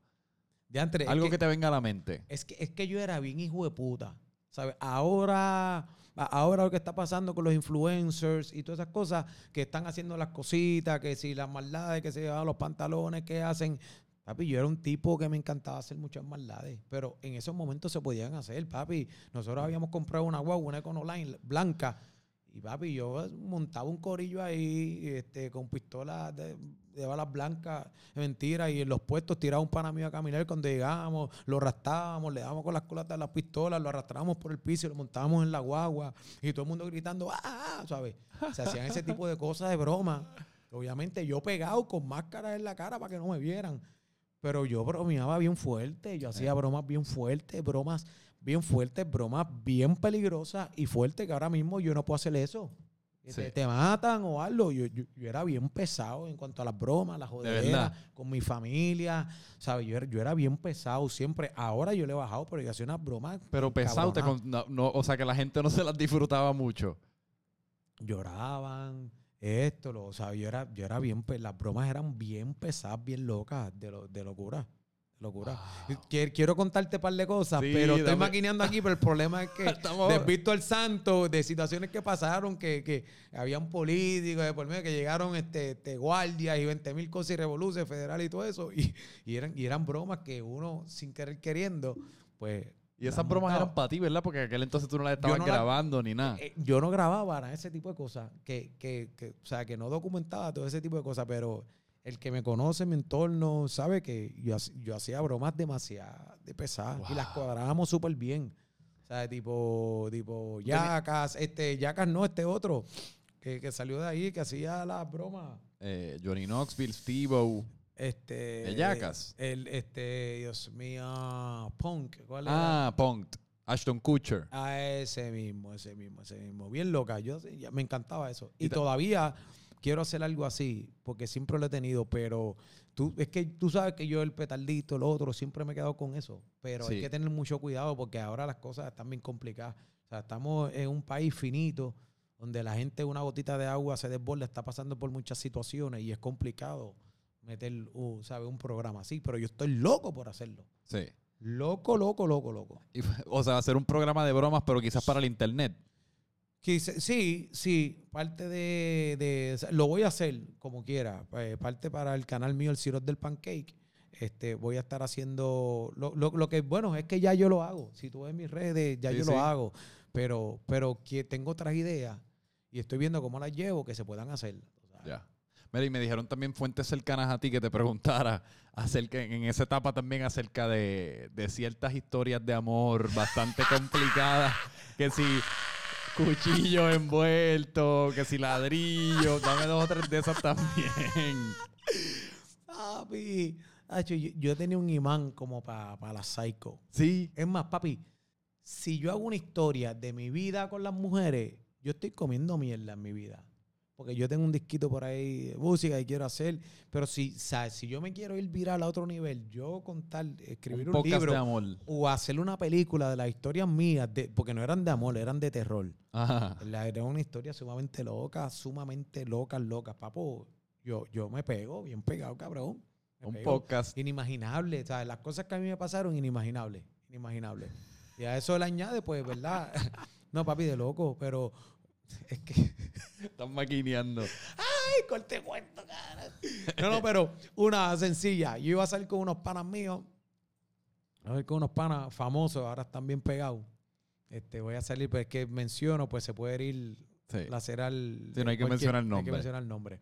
De antes, algo que, te venga a la mente. Es que, es que yo era bien hijo de puta. ¿Sabes? Ahora, ahora lo que está pasando con los influencers y todas esas cosas que están haciendo las cositas, que si las maldades, que se llevan los pantalones, que hacen. Papi, yo era un tipo que me encantaba hacer muchas maldades, pero en esos momentos se podían hacer, papi. Nosotros habíamos comprado una guagua, una Econoline blanca, y papi, yo montaba un corillo ahí este, con pistolas de balas blancas, mentira, y en los puestos tiraba un pana mío a caminar cuando llegábamos, lo arrastrábamos, le dábamos con las culatas de las pistolas, lo arrastrábamos por el piso y lo montábamos en la guagua, y todo el mundo gritando, ¡ah! ah", ¿sabes? Se hacían ese tipo de cosas de broma. Obviamente yo pegado con máscara en la cara para que no me vieran. Pero yo bromeaba bien fuerte, yo hacía bromas bien fuertes, bromas bien fuertes, bromas bien peligrosas y fuertes que ahora mismo yo no puedo hacer eso. Sí. Te, te matan o algo. Yo, yo, yo era bien pesado en cuanto a las bromas, las joderas, con mi familia. ¿sabes? Yo, era, yo era bien pesado siempre. Ahora yo le he bajado, pero yo hacía unas bromas. Pero pesado, te con- no, no, o sea que la gente no se las disfrutaba mucho. Lloraban, esto, lo, o sea, yo era, yo era bien, las bromas eran bien pesadas, bien locas, de, lo- de locura. Locura. Quiero, quiero contarte un par de cosas, Sí, pero estoy dame. maquineando aquí, pero el problema es que desvisto al santo de situaciones que pasaron, que, que habían políticos de por medio que llegaron este, este, guardias y 20 mil cosas y revoluciones federales y todo eso, y, y eran, y eran bromas que uno, sin querer queriendo, pues... Y esas bromas eran para ti, ¿verdad? Porque en aquel entonces tú no las estabas no la- grabando ni nada. Eh, yo no grababa nada, ese tipo de cosas, que, que, que, o sea, que no documentaba todo ese tipo de cosas, pero el que me conoce, mi entorno, sabe que yo, yo hacía bromas demasiado de pesadas y las cuadrábamos súper bien. O sea, tipo, tipo, Yacas, este, Yacas no, este otro, que, que salió de ahí, que hacía las bromas. Eh, Johnny Knoxville, Steve-O. Este, ¿De Jackass? El, este, Dios mío, Punk, ¿cuál era? Ah, Punked. Ashton Kutcher. A ese mismo, ese mismo, ese mismo. Bien loca. Yo me encantaba eso. Y Y todavía quiero hacer algo así, porque siempre lo he tenido, pero tú, es que tú sabes que yo el petardito, lo otro, siempre me he quedado con eso. Pero Sí. hay que tener mucho cuidado porque ahora las cosas están bien complicadas. O sea, estamos en un país finito donde la gente una gotita de agua se desborda, está pasando por muchas situaciones y es complicado meter, uh, ¿sabes? un programa así. Pero yo estoy loco por hacerlo. Sí. Loco, loco, loco, loco. Y o sea, hacer un programa de bromas, pero quizás para el internet. Quise- sí, sí, parte de, de- lo voy a hacer como quiera, eh, parte para el canal mío, el Cirot del Pancake. Este, voy a estar haciendo lo, lo- lo que bueno es que ya yo lo hago. Si tú ves mis redes, ya Sí, yo sí. lo hago. Pero, pero que tengo otras ideas y estoy viendo cómo las llevo que se puedan hacer. o sea, Ya. Mira, y me dijeron también fuentes cercanas a ti que te preguntara acerca, en esa etapa también acerca de, de ciertas historias de amor bastante complicadas. Que si cuchillo envuelto, que si ladrillo, dame dos o tres de esas también. Papi, yo, yo tenía un imán como para la psycho. Sí. Es más, papi, si yo hago una historia de mi vida con las mujeres, yo estoy comiendo mierda en mi vida. Porque yo tengo un disquito por ahí de música y quiero hacer. Pero si, ¿sabes? si yo me quiero ir viral a otro nivel, yo contar, escribir un, libro de amor. o hacer una película de las historias mías, de, porque no eran de amor, eran de terror. Ajá. La- Era una historia sumamente loca, sumamente loca, loca. Papo, yo, yo me pego, bien pegado, cabrón. Me Un pego podcast. inimaginable. Sea, las cosas que a mí me pasaron, inimaginables. Inimaginables. Y a eso le añade, pues, ¿verdad? no, papi, de loco, pero es que. Están maquineando. ¡Ay, corte cuento, cara! No, no, pero una sencilla. Yo iba a salir con unos panas míos A ver con unos panas famosos, ahora están bien pegados. Este, voy a salir, pues es que menciono, pues se puede ir Sí. lacerar. Sí, no hay que mencionar no nombre. Hay que mencionar el nombre.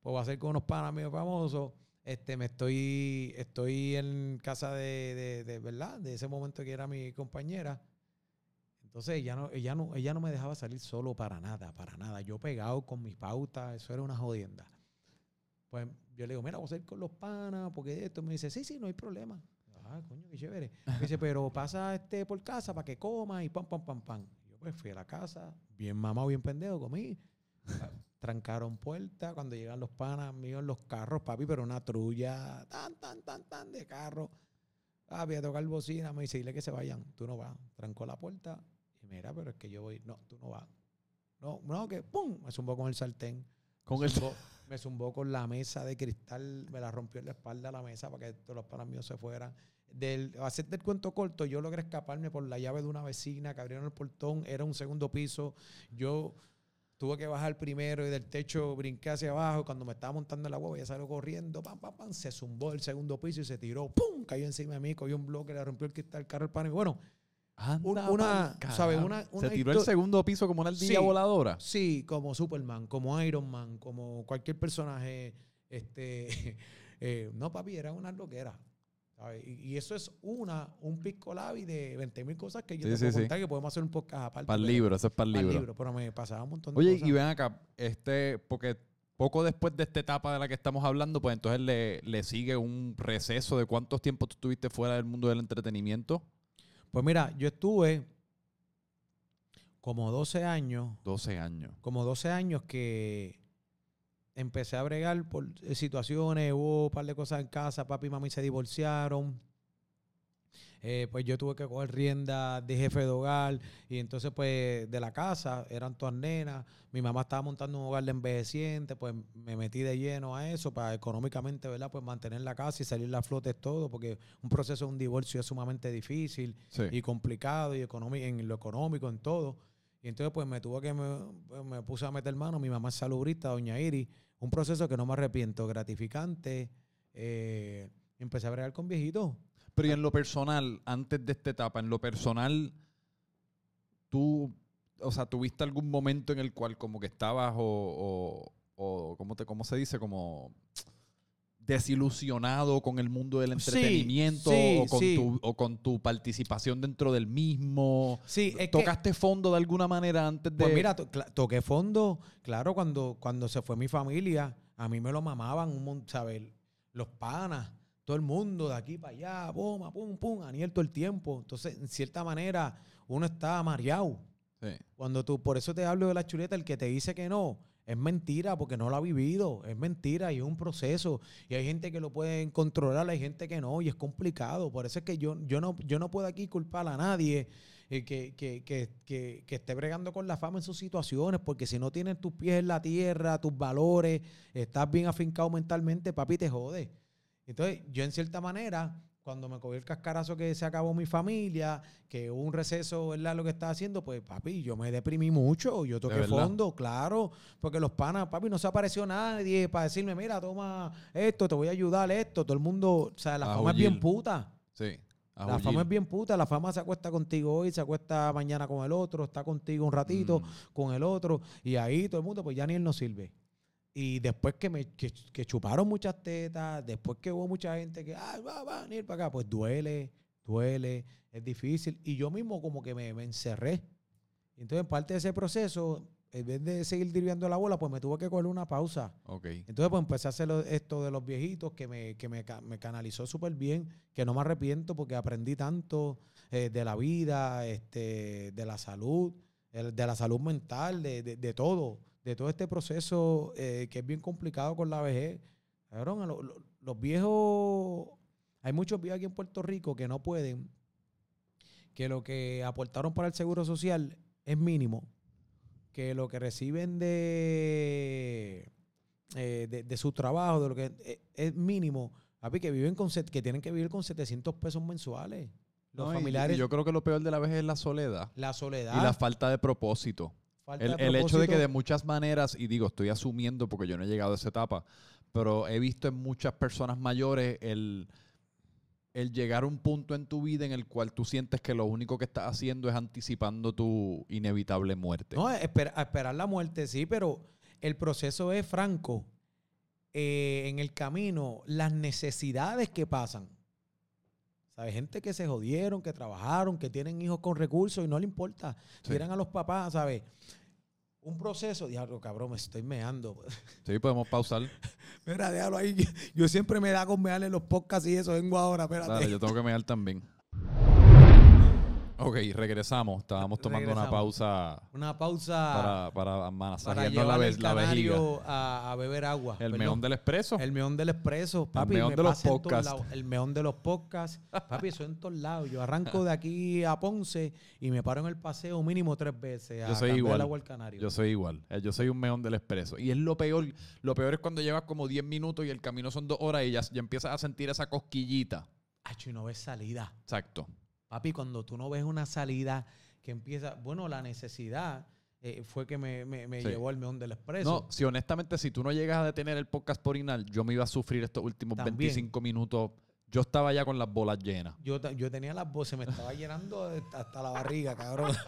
Pues voy a hacer con unos panas míos famosos. Este, me estoy, estoy en casa de, de, de, ¿verdad? De ese momento que era mi compañera. Entonces ella no, ella no, ella no me dejaba salir solo para nada, para nada. Yo pegado con mis pautas, eso era una jodienda. Pues yo le digo, mira, vamos a ir con los panas, porque esto me dice, sí, sí, no hay problema. Ah, coño, qué chévere. Me dice, pero pasa este por casa para que coma y pam, pam, pam, pam. Yo pues fui a la casa, bien mamado, bien pendejo, comí. Trancaron puertas cuando llegan los panas míos los carros, papi, pero una trulla, tan, tan, tan, tan de carro. Ah, voy a tocar bocina, me dice, dile que se vayan, tú no vas. Trancó la puerta mira, pero es que yo voy, no, tú no vas. No, no, que pum, me zumbó con el sartén. Con me el zumbó, me zumbó con la mesa de cristal, me la rompió en la espalda la mesa para que todos los panas míos se fueran. Del, a hacer del cuento corto, yo logré escaparme por la llave de una vecina que abrieron el portón, era un segundo piso. Yo tuve que bajar primero y del techo brinqué hacia abajo. Cuando me estaba montando en la hueva, ya salió corriendo, pam, pam, pam, se zumbó el segundo piso y se tiró, pum, cayó encima de mí, cogió un bloque, le rompió el cristal, el carro, el pan. Y bueno, Anda una, ¿sabes? Una, Se tiró el segundo piso como una ardilla Sí. voladora. Sí, como Superman, como Iron Man, como cualquier personaje. Este, eh, no, papi, era una loquera. ¿sabes? Y, y eso es una, un pisco labi de 20 mil cosas que yo Sí, te sí, puedo sí. contar que podemos hacer un podcast aparte. Para el libro, eso es para el libro. libro, Pero me pasaba un montón de Oye, cosas. y ven acá, este, porque poco después de esta etapa de la que estamos hablando, pues entonces le, le sigue un receso de cuántos tiempos tú estuviste fuera del mundo del entretenimiento. Pues mira, yo estuve como 12 años 12 años. como 12 años que empecé a bregar por situaciones, hubo un par de cosas en casa, papi y mami se divorciaron. Eh, pues yo tuve que coger rienda de jefe de hogar y entonces pues de la casa eran todas nenas, mi mamá estaba montando un hogar de envejeciente, pues me metí de lleno a eso para económicamente, ¿verdad? Pues mantener la casa y salir a flote todo, porque un proceso de un divorcio es sumamente difícil Sí. y complicado y en lo económico, en todo. Y entonces pues me tuvo que, me, pues, me puse a meter mano, mi mamá es salubrista, doña Iri, un proceso que no me arrepiento, gratificante. eh, empecé a bregar con viejitos. Pero y en lo personal, antes de esta etapa, en lo personal, tú, o sea, ¿tuviste algún momento en el cual como que estabas o, o, o ¿cómo, te, ¿cómo se dice? Como desilusionado con el mundo del entretenimiento sí, o, con sí. tu, o con tu participación dentro del mismo. Sí, es que, ¿Tocaste fondo de alguna manera antes de...? pues mira, to- toqué fondo, claro, cuando, cuando se fue mi familia, a mí me lo mamaban, un mon- ¿sabes? Los panas, todo el mundo de aquí para allá, pum, pum, pum, Aniel todo el tiempo. Entonces, en cierta manera, uno está mareado. Sí. Cuando tú, por eso te hablo de la chuleta, el que te dice que no, es mentira porque no lo ha vivido, es mentira y es un proceso. Y hay gente que lo puede controlar, hay gente que no, y es complicado. Por eso es que yo, yo, no, yo no puedo aquí culpar a nadie eh, que, que, que, que, que esté bregando con la fama en sus situaciones, porque si no tienes tus pies en la tierra, tus valores, estás bien afincado mentalmente, papi, te jode. Entonces, yo en cierta manera, cuando me cogí el cascarazo que se acabó mi familia, que hubo un receso, ¿verdad? Lo que estaba haciendo, pues, papi, yo me deprimí mucho, yo toqué fondo, claro, porque los panas, papi, no se apareció nadie para decirme, mira, toma esto, te voy a ayudar esto, todo el mundo, o sea, la A fama es bien puta. Sí. a La fama es bien puta, la fama se acuesta contigo hoy, se acuesta mañana con el otro, está contigo un ratito, Mm. con el otro, y ahí todo el mundo, pues ya ni él no sirve. Y después que me que, que chuparon muchas tetas, después que hubo mucha gente que, ah, va, va, ni ir para acá, pues duele, duele, es difícil. Y yo mismo como que me, me encerré. Y entonces, parte de ese proceso, en vez de seguir dirviando la bola, pues me tuve que coger una pausa. Ok. Entonces, pues empecé a hacer esto de los viejitos que me, que me, me canalizó súper bien, que no me arrepiento porque aprendí tanto eh, de la vida, este, de la salud, el- de la salud mental, de, de- de todo, de todo este proceso eh, que es bien complicado con la vejez. Cabrón, los viejos, hay muchos viejos aquí en Puerto Rico que no pueden, que lo que aportaron para el seguro social es mínimo, que lo que reciben de, eh, de, de su trabajo, de lo que eh, es mínimo, papi, que viven con que tienen que vivir con 700 pesos mensuales. Los No, y- y familiares, yo creo que lo peor de la vez es la soledad la soledad, y la falta de propósito. Falta El, de el hecho de que de muchas maneras, y digo, estoy asumiendo porque yo no he llegado a esa etapa, pero he visto en muchas personas mayores el el llegar a un punto en tu vida en el cual tú sientes que lo único que estás haciendo es anticipando tu inevitable muerte. No, esper- esperar la muerte, sí, pero el proceso es franco. Eh, en el camino, las necesidades que pasan. ¿Sabes? Gente que se jodieron, que trabajaron, que tienen hijos con recursos y no le importa. Sí. Miran a los papás, ¿sabes? Un proceso, diablo, cabrón, me estoy meando. Sí, podemos pausar. Mira, déjalo ahí. Yo siempre me da con mearle en los podcasts y eso. Vengo ahora, espérate. Dale, yo tengo que mear también. Ok, regresamos. Estábamos tomando una pausa Una pausa para, para para masajearnos la, llevar ve- el la vejiga. a, a beber agua. El Perdón. meón del expreso. El meón del expreso, papi. meón me de los podcasts. El meón de los podcasts. Papi, eso en todos lados. Yo arranco de aquí a Ponce y me paro en el paseo mínimo tres veces. A Yo soy igual. el agua al canario. Yo soy igual. Eh, Yo soy un meón del expreso. Y es lo peor. Lo peor es cuando llevas como 10 minutos y el camino son dos horas y ya, ya empiezas a sentir esa cosquillita. Acho, y no ves salida. Exacto. Papi, cuando tú no ves una salida que empieza... Bueno, la necesidad eh, fue que me, me- me Sí. llevó al meón del expreso. No, si honestamente, si tú no llegas a detener el podcast por inal, yo me iba a sufrir estos últimos También. 25 minutos. Yo estaba ya con las bolas llenas. Yo, yo tenía las voces, me estaba llenando hasta la barriga, cabrón.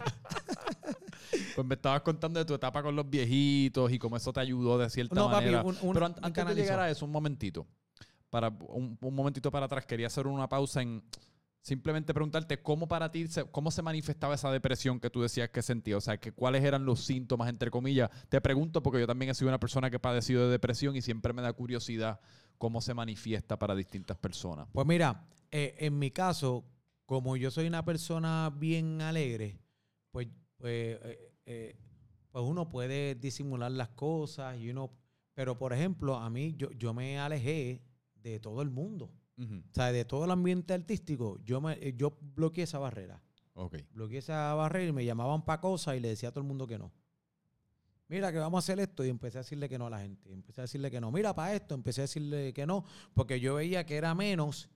Pues me estabas contando de tu etapa con los viejitos y cómo eso te ayudó de cierta No, papi, manera. un- un- Pero an- antes de llegar a eso, un momentito. Para un, un momentito para atrás, quería hacer una pausa en simplemente preguntarte cómo para ti, se, cómo se manifestaba esa depresión que tú decías que sentías. O sea, que cuáles eran los síntomas, entre comillas. Te pregunto porque yo también he sido una persona que ha padecido de depresión y siempre me da curiosidad cómo se manifiesta para distintas personas. Pues mira, eh, en mi caso, como yo soy una persona bien alegre, pues, pues, eh, eh, pues uno puede disimular las cosas y uno... Pero, por ejemplo, a mí, yo, yo me alejé de todo el mundo. O sea, de todo el ambiente artístico. Yo, me, eh, yo bloqueé esa barrera. Bloqueé esa barrera y me llamaban para cosas y le decía a todo el mundo que no. Mira, que vamos a hacer esto. Y empecé a decirle que no a la gente. Empecé a decirle que no. Mira, para esto. Empecé a decirle que no. Porque yo veía que era menos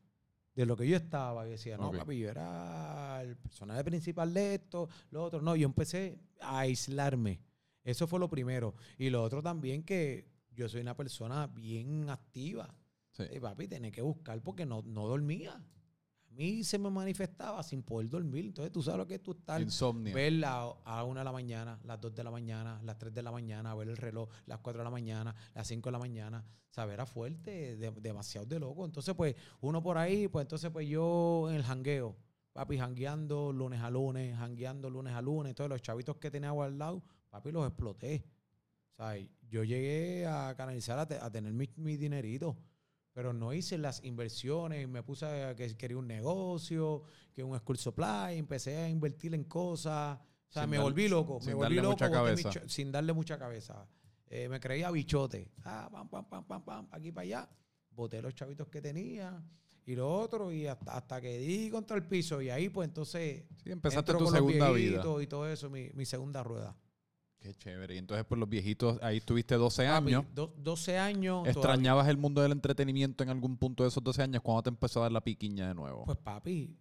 de lo que yo estaba. Y decía, no, Ok. papi, yo era el personaje principal de esto, lo otro. No, yo empecé a aislarme. Eso fue lo primero. Y lo otro también que yo soy una persona bien activa. Sí. Eh, papi, tenía que buscar porque no, no dormía. A mí se me manifestaba sin poder dormir. Entonces, tú sabes lo que es tú estar. Insomnio. Ver a, una de la mañana, las 2 de la mañana, las 3 de la mañana, ver el reloj, las 4 de la mañana, las 5 de la mañana. Saber era fuerte, de- demasiado de loco. Entonces, pues, uno por ahí, pues entonces, pues yo en el jangueo. Papi, jangueando lunes a lunes, jangueando lunes a lunes. Entonces, los chavitos que tenía lado, papi, los exploté. O sea, yo llegué a canalizar, a, te- a tener mi, mi dinerito pero no hice las inversiones, me puse a que quería un negocio, que un school supply, empecé a invertir en cosas, o sea, Sin me dar- volví loco, sin me volví darle loco mucha mi sin darle mucha cabeza. Eh, me creía bichote, ah, pam, pam, pam, pam, pam, aquí para allá, boté los chavitos que tenía y lo otro y hasta, hasta que di contra el piso y ahí pues entonces Sí, empezaste tu con los segunda vida. y todo eso, mi, mi segunda rueda. Qué chévere. Y entonces, pues los viejitos, ahí tuviste 12 Papi, años. do- 12 años. todavía- ¿Extrañabas el mundo del entretenimiento en algún punto de esos 12 años? cuando te empezó a dar la piquiña de nuevo? Pues papi,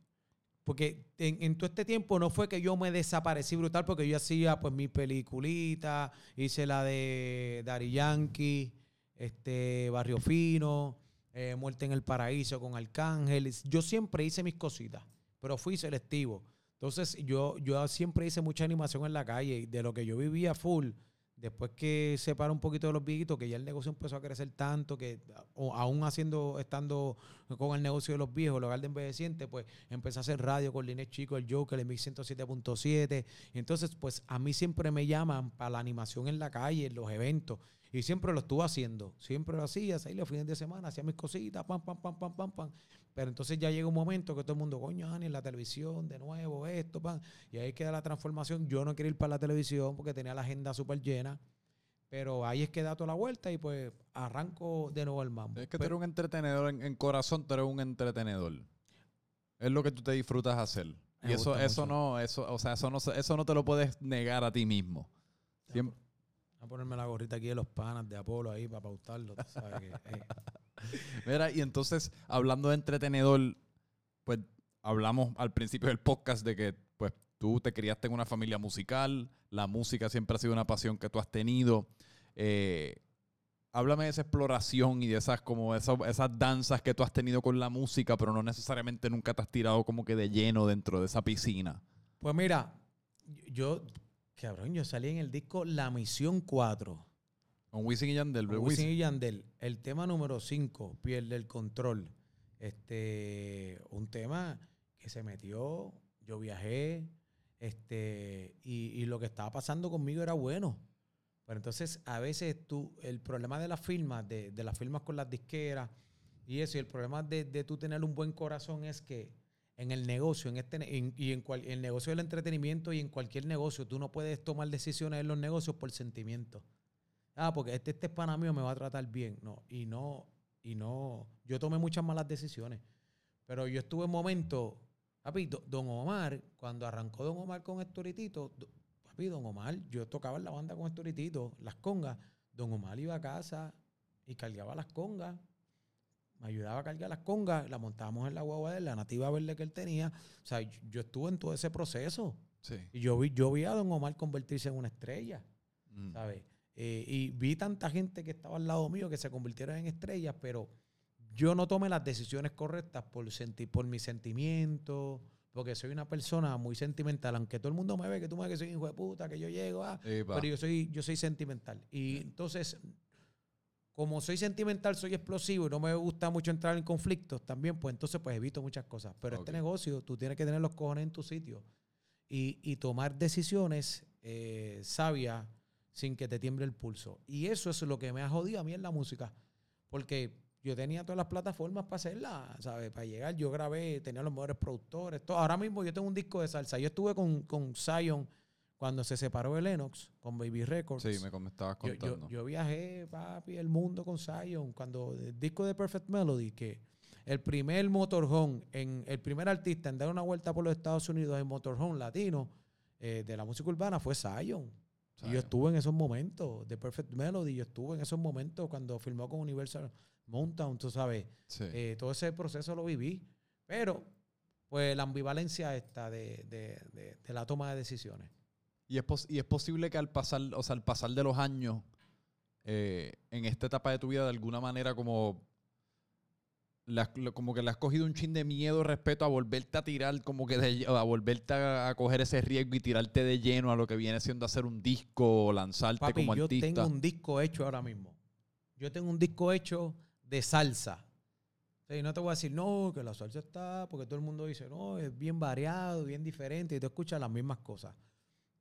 porque en, en todo este tiempo no fue que yo me desaparecí brutal, porque yo hacía pues mi peliculita, hice la de Dari Yankee, este Barrio Fino, eh, Muerte en el Paraíso con Arcángel. Yo siempre hice mis cositas, pero fui selectivo. Entonces yo, yo siempre hice mucha animación en la calle y de lo que yo vivía full. Después que se un poquito de los viejitos, que ya el negocio empezó a crecer tanto, que o- aún haciendo, estando con el negocio de los viejos, el hogar de envejecientes, pues empecé a hacer radio con Linés Chico, el Joker, el Mix 107.7. Y entonces, pues a mí siempre me llaman para la animación en la calle, en los eventos. Y siempre lo estuve haciendo. Siempre lo hacía, ahí los fines de semana, hacía mis cositas, pam, pam, pam, pam, pam, pam. Pero entonces ya llega un momento que todo el mundo, coño, Ani, en la televisión, de nuevo, esto, pam. Y ahí queda la transformación. Yo no quería ir para la televisión porque tenía la agenda súper llena. Pero ahí es que da toda la vuelta y pues arranco de nuevo el mambo. Es que tú Pero- eres un entretenedor en, en corazón, tú eres un entretenedor. Es lo que tú te disfrutas hacer. Y eso, eso mucho. no, eso, o sea, eso no, eso no te lo puedes negar a ti mismo. Siempre- Voy a ponerme la gorrita aquí de los panas de Apolo ahí para pautarlo. tú sabes que, eh, Mira, y entonces, hablando de entretenedor, pues hablamos al principio del podcast de que pues tú te criaste en una familia musical, la música siempre ha sido una pasión que tú has tenido. Eh, háblame de esa exploración y de esas como esas, esas danzas que tú has tenido con la música, pero no necesariamente nunca te has tirado como que de lleno dentro de esa piscina. Pues mira, yo, cabrón, yo salí en el disco La Misión 4. Con Wisin y Yandel, Con ¿verdad? Wisin y Yandel. El tema número 5, Pierde el Control. Este, un tema que se metió, yo viajé, este, y, y lo que estaba pasando conmigo era bueno. Pero entonces, a veces tú, el problema de las firmas, de, de las firmas con las disqueras y eso, y el problema de, de tú tener un buen corazón es que en el negocio, en este en- y en cual- el negocio del entretenimiento y en cualquier negocio, tú no puedes tomar decisiones en los negocios por sentimiento. Ah, porque este, este es pana mío, me va a tratar bien. No, y no, y no. Yo tomé muchas malas decisiones. Pero yo estuve en momentos, papi, do- Don Omar, cuando arrancó Don Omar con Estoritito, papi, Don Omar, yo tocaba en la banda con Estoritito, las congas. Don Omar iba a casa y cargaba las congas. Me ayudaba a cargar las congas, la montábamos en la guagua de la nativa verde que él tenía. O sea, yo, yo estuve en todo ese proceso. Sí. Y yo vi, yo vi a Don Omar convertirse en una estrella. Mm. ¿sabes? Eh, y vi tanta gente que estaba al lado mío que se convirtieron en estrellas, pero yo no tomé las decisiones correctas por, senti por mis sentimientos, porque soy una persona muy sentimental, aunque todo el mundo me ve que tú me ves que soy hijo de puta, que yo llego, ah, pero yo soy, yo soy sentimental. Y entonces, como soy sentimental, soy explosivo y no me gusta mucho entrar en conflictos también, pues entonces pues evito muchas cosas. Pero Ok. este negocio, tú tienes que tener los cojones en tu sitio y, y tomar decisiones eh, sabias sin que te tiemble el pulso. Y eso es lo que me ha jodido a mí en la música. Porque yo tenía todas las plataformas para hacerla, ¿sabes? Para llegar, yo grabé, tenía los mejores productores. Todo. Ahora mismo yo tengo un disco de salsa. Yo estuve con, con Zion cuando se separó de Lennox, con Baby Records. Sí, me, estabas Yo, yo- contando. yo viajé, papi, el mundo con Zion. Cuando el disco de Perfect Melody, que el primer motorhome, en, el primer artista en dar una vuelta por los Estados Unidos en motorhome latino eh, de la música urbana fue Zion. Y yo estuve en esos momentos de Perfect Melody. Yo estuve en esos momentos cuando filmó con Universal Mountain, tú sabes. Sí. Eh, todo ese proceso lo viví. Pero, pues, la ambivalencia esta de, de- de- de la toma de decisiones. Y es, pos- y es posible que al pasar, o sea, al pasar de los años, eh, en esta etapa de tu vida, de alguna manera, como, lo- como que le has cogido un chin de miedo respecto a volverte a tirar, como que de- a volverte a, a coger ese riesgo y tirarte de lleno a lo que viene siendo hacer un disco o lanzarte Papi, como yo artista. tengo un disco hecho ahora mismo. Yo tengo un disco hecho de salsa. Y no te voy a decir, no, que la salsa está, porque todo el mundo dice, no, es bien variado, bien diferente, y tú escuchas las mismas cosas.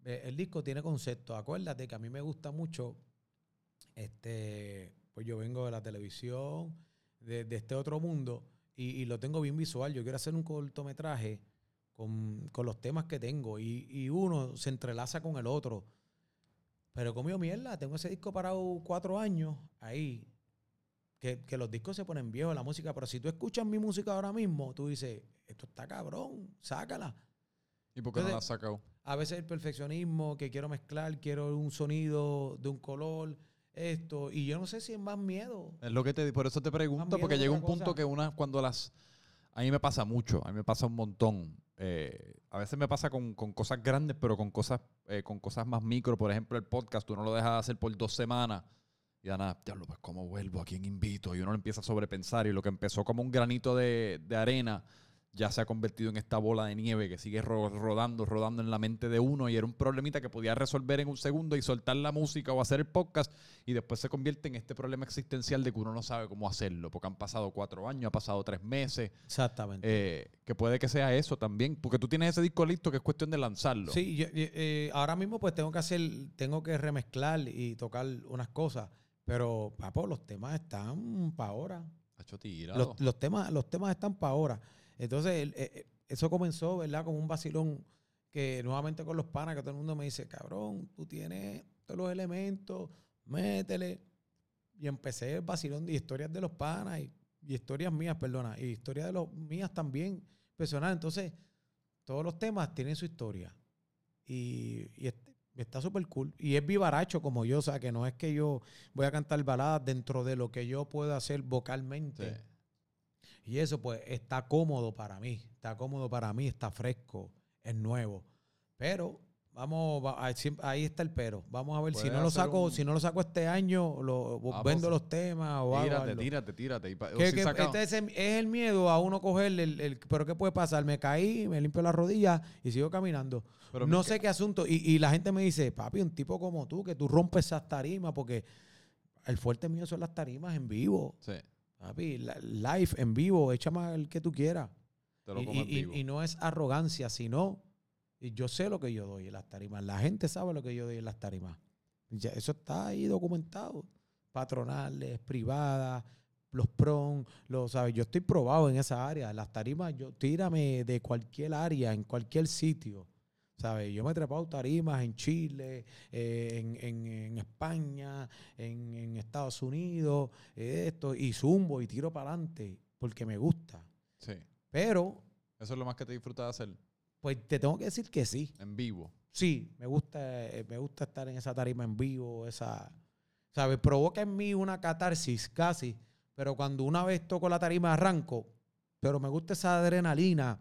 Eh, El disco tiene concepto. Acuérdate que a mí me gusta mucho, este, pues yo vengo de la televisión, de, de este otro mundo, y, y lo tengo bien visual. Yo quiero hacer un cortometraje con, con los temas que tengo, y, y uno se entrelaza con el otro. Pero comió mierda, tengo ese disco parado cuatro años ahí. Que, que los discos se ponen viejos, la música, pero si tú escuchas mi música ahora mismo, tú dices, esto está cabrón, sácala. ¿Y por qué no la has sacado? A veces el perfeccionismo, que quiero mezclar, quiero un sonido de un color, esto, y yo no sé si es más miedo. Es lo que te por eso te pregunto, porque que llega un punto que una, cuando las. A mí me pasa mucho, a mí me pasa un montón. Eh, a veces me pasa con, con cosas grandes, pero con cosas, eh, con cosas más micro. Por ejemplo, el podcast, tú no lo dejas de hacer por dos semanas. Y ya nada, diablo, pues cómo vuelvo, a quién invito. Y uno lo empieza a sobrepensar. Y lo que empezó como un granito de, de arena ya se ha convertido en esta bola de nieve que sigue ro- rodando, rodando en la mente de uno. Y era un problemita que podía resolver en un segundo y soltar la música o hacer el podcast. Y después se convierte en este problema existencial de que uno no sabe cómo hacerlo. Porque han pasado cuatro años, ha pasado tres meses. Exactamente. eh, que puede que sea eso también. Porque tú tienes ese disco listo que es cuestión de lanzarlo. Sí, yo- eh, ahora mismo pues tengo que hacer, tengo que remezclar y tocar unas cosas, pero papo, los temas están para ahora. Los temas, los temas están para ahora. Entonces, eh, eh, eso comenzó, ¿verdad? Como un vacilón que nuevamente con los panas, que todo el mundo me dice, cabrón, tú tienes todos los elementos, métele. Y empecé el vacilón de historias de los panas y, historias mías, perdona, y historias de los mías también personal. Entonces, todos los temas tienen su historia. Y, este- está súper cool. Y es vivaracho como yo, o sea, que no es que yo voy a cantar baladas dentro de lo que yo puedo hacer vocalmente. Y eso pues está cómodo para mí, está cómodo para mí, está fresco, es nuevo. Pero Vamos, va- ahí está el pero. Vamos a ver si no lo saco, un- si no lo saco este año, lo, Ah, vendo pues, los temas o Tírate, algo. tírate, tírate. Que- si que este es, el, es el miedo a uno coger el, el- pero qué puede pasar, me caí, me limpio la rodilla y sigo caminando. pero no sé qué asunto. Y, y la gente me dice, papi, un tipo como tú, que tú rompes esas tarimas, porque el fuerte mío son las tarimas en vivo. Sí, Papi, live, en vivo, échame el que tú quieras. te lo Y, vivo. no es arrogancia, sino yo sé lo que yo doy en las tarimas. La gente sabe lo que yo doy en las tarimas. Ya, eso está ahí documentado. Patronales, privadas, los prom, los, ¿sabes? Yo estoy probado en esa área. Las tarimas, yo tírame de cualquier área, en cualquier sitio. ¿Sabes? Yo me he trepado tarimas en Chile, eh, en, en- en España, en, en Estados Unidos, eh, esto, y zumbo y tiro para adelante porque me gusta. Sí. Pero Eso es lo más que te disfrutas de hacer pues te tengo que decir que sí. en vivo. Sí, me gusta, eh, me gusta estar en esa tarima en vivo, esa, ¿sabes? Provoca en mí una catarsis casi, pero cuando una vez toco la tarima arranco, pero me gusta esa adrenalina.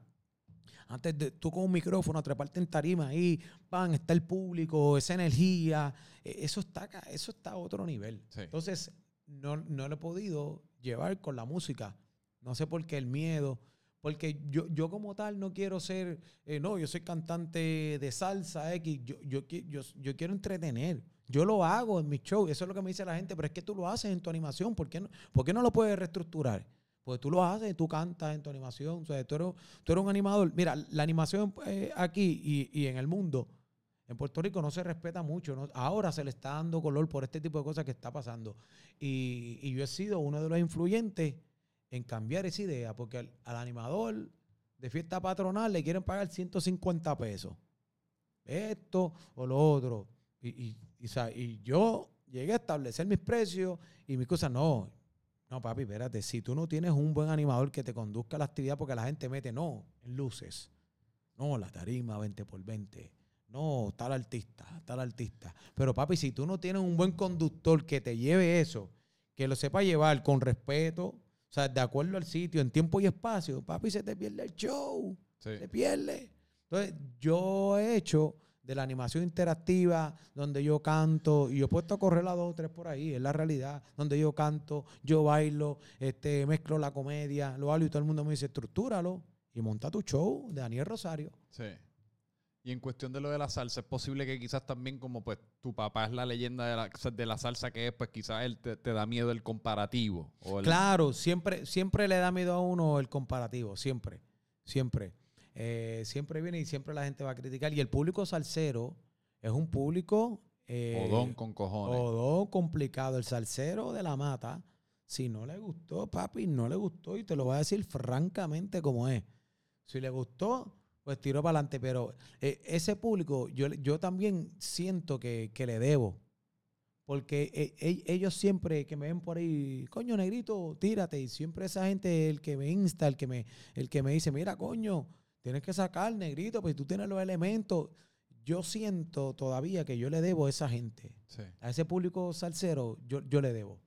Antes de tú con un micrófono, treparte en tarima ahí, pan, está el público, esa energía, eh, eso está, eso está a otro nivel. Sí. Entonces, no, no lo he podido llevar con la música. No sé por qué el miedo. Porque yo, yo como tal no quiero ser, eh, no, yo soy cantante de salsa X, yo, yo, qui- yo, yo quiero entretener. Yo lo hago en mis shows, eso es lo que me dice la gente, pero es que tú lo haces en tu animación, ¿por qué no, por qué no lo puedes reestructurar? Pues tú lo haces, tú cantas en tu animación, o sea, tú eres, tú eres un animador. Mira, la animación eh, aquí y, y en el mundo, en Puerto Rico no se respeta mucho. Ahora se le está dando color por este tipo de cosas que está pasando. Y, y yo he sido uno de los influyentes en cambiar esa idea, porque al, al animador de fiesta patronal le quieren pagar 150 pesos. Esto o lo otro. Y, y, y, y yo llegué a establecer mis precios y mis cosas. No, no, papi, espérate. Si tú no tienes un buen animador que te conduzca a la actividad, porque la gente mete, no, en luces. No, la tarima 20 por 20. No, tal artista, tal artista. Pero papi, si tú no tienes un buen conductor que te lleve eso, que lo sepa llevar con respeto, o sea, de acuerdo al sitio, en tiempo y espacio, papi, se te pierde el show, Sí. se pierde. Entonces, yo he hecho de la animación interactiva, donde yo canto, y yo he puesto a correr a dos o tres por ahí, es la realidad, donde yo canto, yo bailo, este, mezclo la comedia, lo hablo y todo el mundo me dice, estructúralo y monta tu show de Daniel Rosario. Sí. Y en cuestión de lo de la salsa, es posible que quizás también como pues tu papá es la leyenda de la, de la salsa que es, pues quizás él te, te da miedo el comparativo. O el- Claro, siempre, siempre le da miedo a uno el comparativo, siempre, siempre. Eh, siempre viene y siempre la gente va a criticar. Y el público salsero es un público... eh, Odón con cojones. Odón complicado. El salsero de la mata, si no le gustó, papi, no le gustó. Y te lo voy a decir francamente como es. Si le gustó, pues tiró para adelante. Pero eh, ese público, yo, yo también siento que, que le debo. Porque eh, e- ellos siempre que me ven por ahí, coño, negrito, tírate. Y siempre esa gente, el que me insta, el que me, el que me dice, mira, coño, tienes que sacar, negrito, pues tú tienes los elementos. Yo siento todavía que yo le debo a esa gente Sí. a ese público salsero, yo, yo le debo.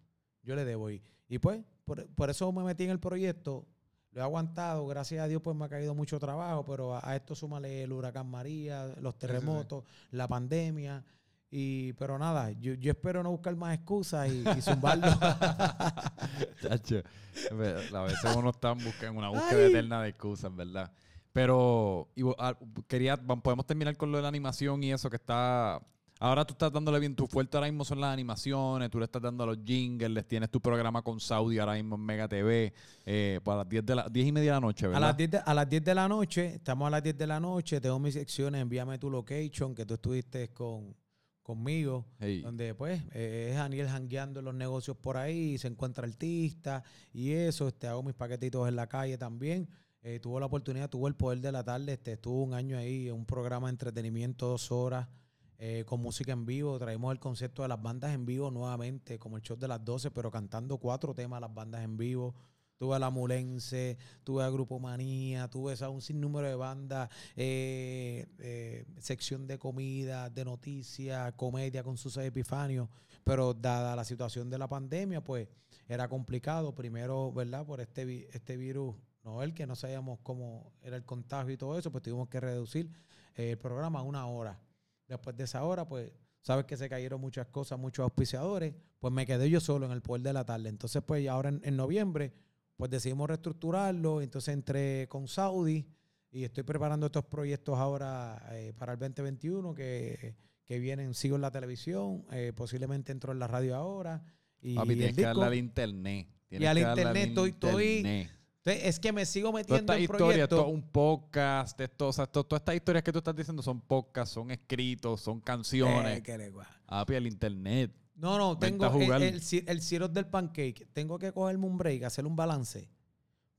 Yo le debo. Y, y pues, por, por eso me metí en el proyecto. Lo he aguantado. Gracias a Dios, pues me ha caído mucho trabajo. Pero a, a esto súmale el huracán María, los sí. terremotos, la pandemia. Y, pero nada, yo, yo espero no buscar más excusas y, y zumbarlo. Chacho, a veces uno está en, busca- en una búsqueda Ay. eterna de excusas, ¿verdad? Pero y, ah, quería, podemos terminar con lo de la animación y eso que está... Ahora tú estás dándole bien, tu fuerte ahora mismo son las animaciones, tú le estás dando a los jingles, tienes tu programa con Saudi ahora mismo en Mega TV, eh, para las 10, de la, 10 y media de la noche, A ¿verdad? las, 10 de, a las 10 de la noche, estamos a las 10 de la noche, tengo mis secciones, envíame tu location, que tú estuviste con, conmigo, Hey. donde pues eh, es Daniel jangueando en los negocios por ahí, se encuentra artista y eso, este, hago mis paquetitos en la calle también. Eh, tuvo la oportunidad, tuvo el poder de la tarde, este, estuvo un año ahí un programa de entretenimiento, dos horas, eh, con música en vivo. Traímos el concepto de las bandas en vivo nuevamente, como el show de las 12, pero cantando cuatro temas las bandas en vivo. Tuve a La Mulense, tuve a Grupo Manía, tuve a un sinnúmero de bandas, eh, sección de comida, de noticias, comedia con sus Epifanio. Pero dada la situación de la pandemia, pues era complicado. Primero, ¿verdad? Por este, este virus novel, que no sabíamos cómo era el contagio y todo eso, pues tuvimos que reducir eh, el programa a una hora. Después de esa hora, pues sabes que se cayeron muchas cosas, muchos auspiciadores, pues me quedé yo solo en el poder de la tarde. Entonces, pues ahora en, en noviembre, pues decidimos reestructurarlo. Entonces entré con Saudi y estoy preparando estos proyectos ahora eh, para el 2021 que, que vienen, sigo en la televisión, eh, posiblemente entro en la radio ahora. Y Papi, tienes que disco- darle al internet. Tienes Y al que darle internet estoy- estoy internet. Entonces, es que me sigo Toda metiendo esta en historia, es un podcast, esto, o sea, esto- todas estas historias que tú estás diciendo son podcasts, son escritos, son canciones. Eh, guá. Papi, el internet. No, no, tengo el, el, ci- el syrup del pancake. Tengo que cogerme un break, hacer un balance.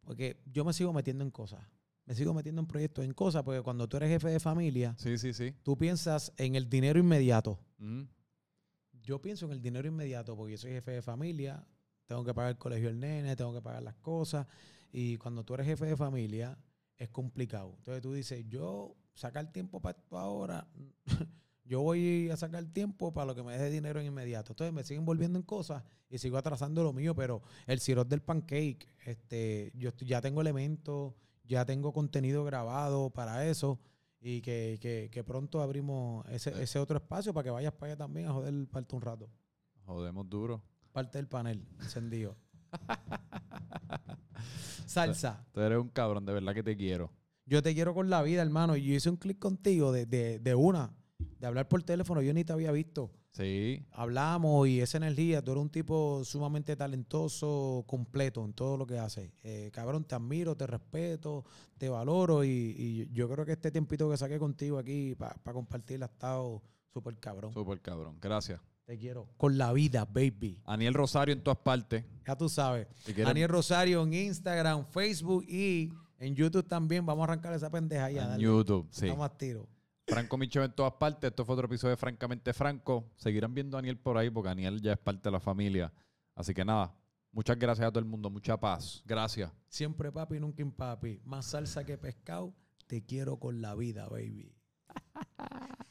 Porque yo me sigo metiendo en cosas. Me sigo metiendo en proyectos, en cosas, porque cuando tú eres jefe de familia, Sí, sí, sí. tú piensas en el dinero inmediato. Ujú. Yo pienso en el dinero inmediato porque yo soy jefe de familia, tengo que pagar el colegio del nene, tengo que pagar las cosas. Y cuando tú eres jefe de familia, es complicado. Entonces tú dices, yo sacar tiempo para esto ahora, yo voy a sacar tiempo para lo que me dé dinero en inmediato. Entonces me siguen volviendo en cosas y sigo atrasando lo mío, pero el sirop del pancake, este, yo ya tengo elementos, ya tengo contenido grabado para eso. Y que, que- que pronto abrimos ese, Sí. ese otro espacio para que vayas para allá también a joder parte un rato. Jodemos duro. Parte del panel encendido. Salsa. Tú eres un cabrón, de verdad que te quiero. Yo te quiero con la vida, hermano. Yo hice un clic contigo de, de, de una, de hablar por teléfono. Yo ni te había visto. Sí. Hablamos y esa energía. Tú eres un tipo sumamente talentoso, completo en todo lo que haces. Eh, cabrón, te admiro, te respeto, te valoro. Y, y yo creo que este tiempito que saqué contigo aquí para compartir ha estado súper cabrón. Súper cabrón. Gracias. Te quiero. Con la vida, baby. Aniel Rosario en todas partes. Ya tú sabes. Si quieres, Daniel Rosario en Instagram, Facebook y en YouTube también. Vamos a arrancar esa pendeja ya. en dale. YouTube. Sí. Vamos a tiro. Franco Micho en todas partes. Esto fue otro episodio de Francamente Franco. Seguirán viendo a Aniel por ahí porque Aniel ya es parte de la familia. Así que nada, muchas gracias a todo el mundo. Mucha paz. Gracias. Siempre papi, nunca impapi. Más salsa que pescado. Te quiero con la vida, baby.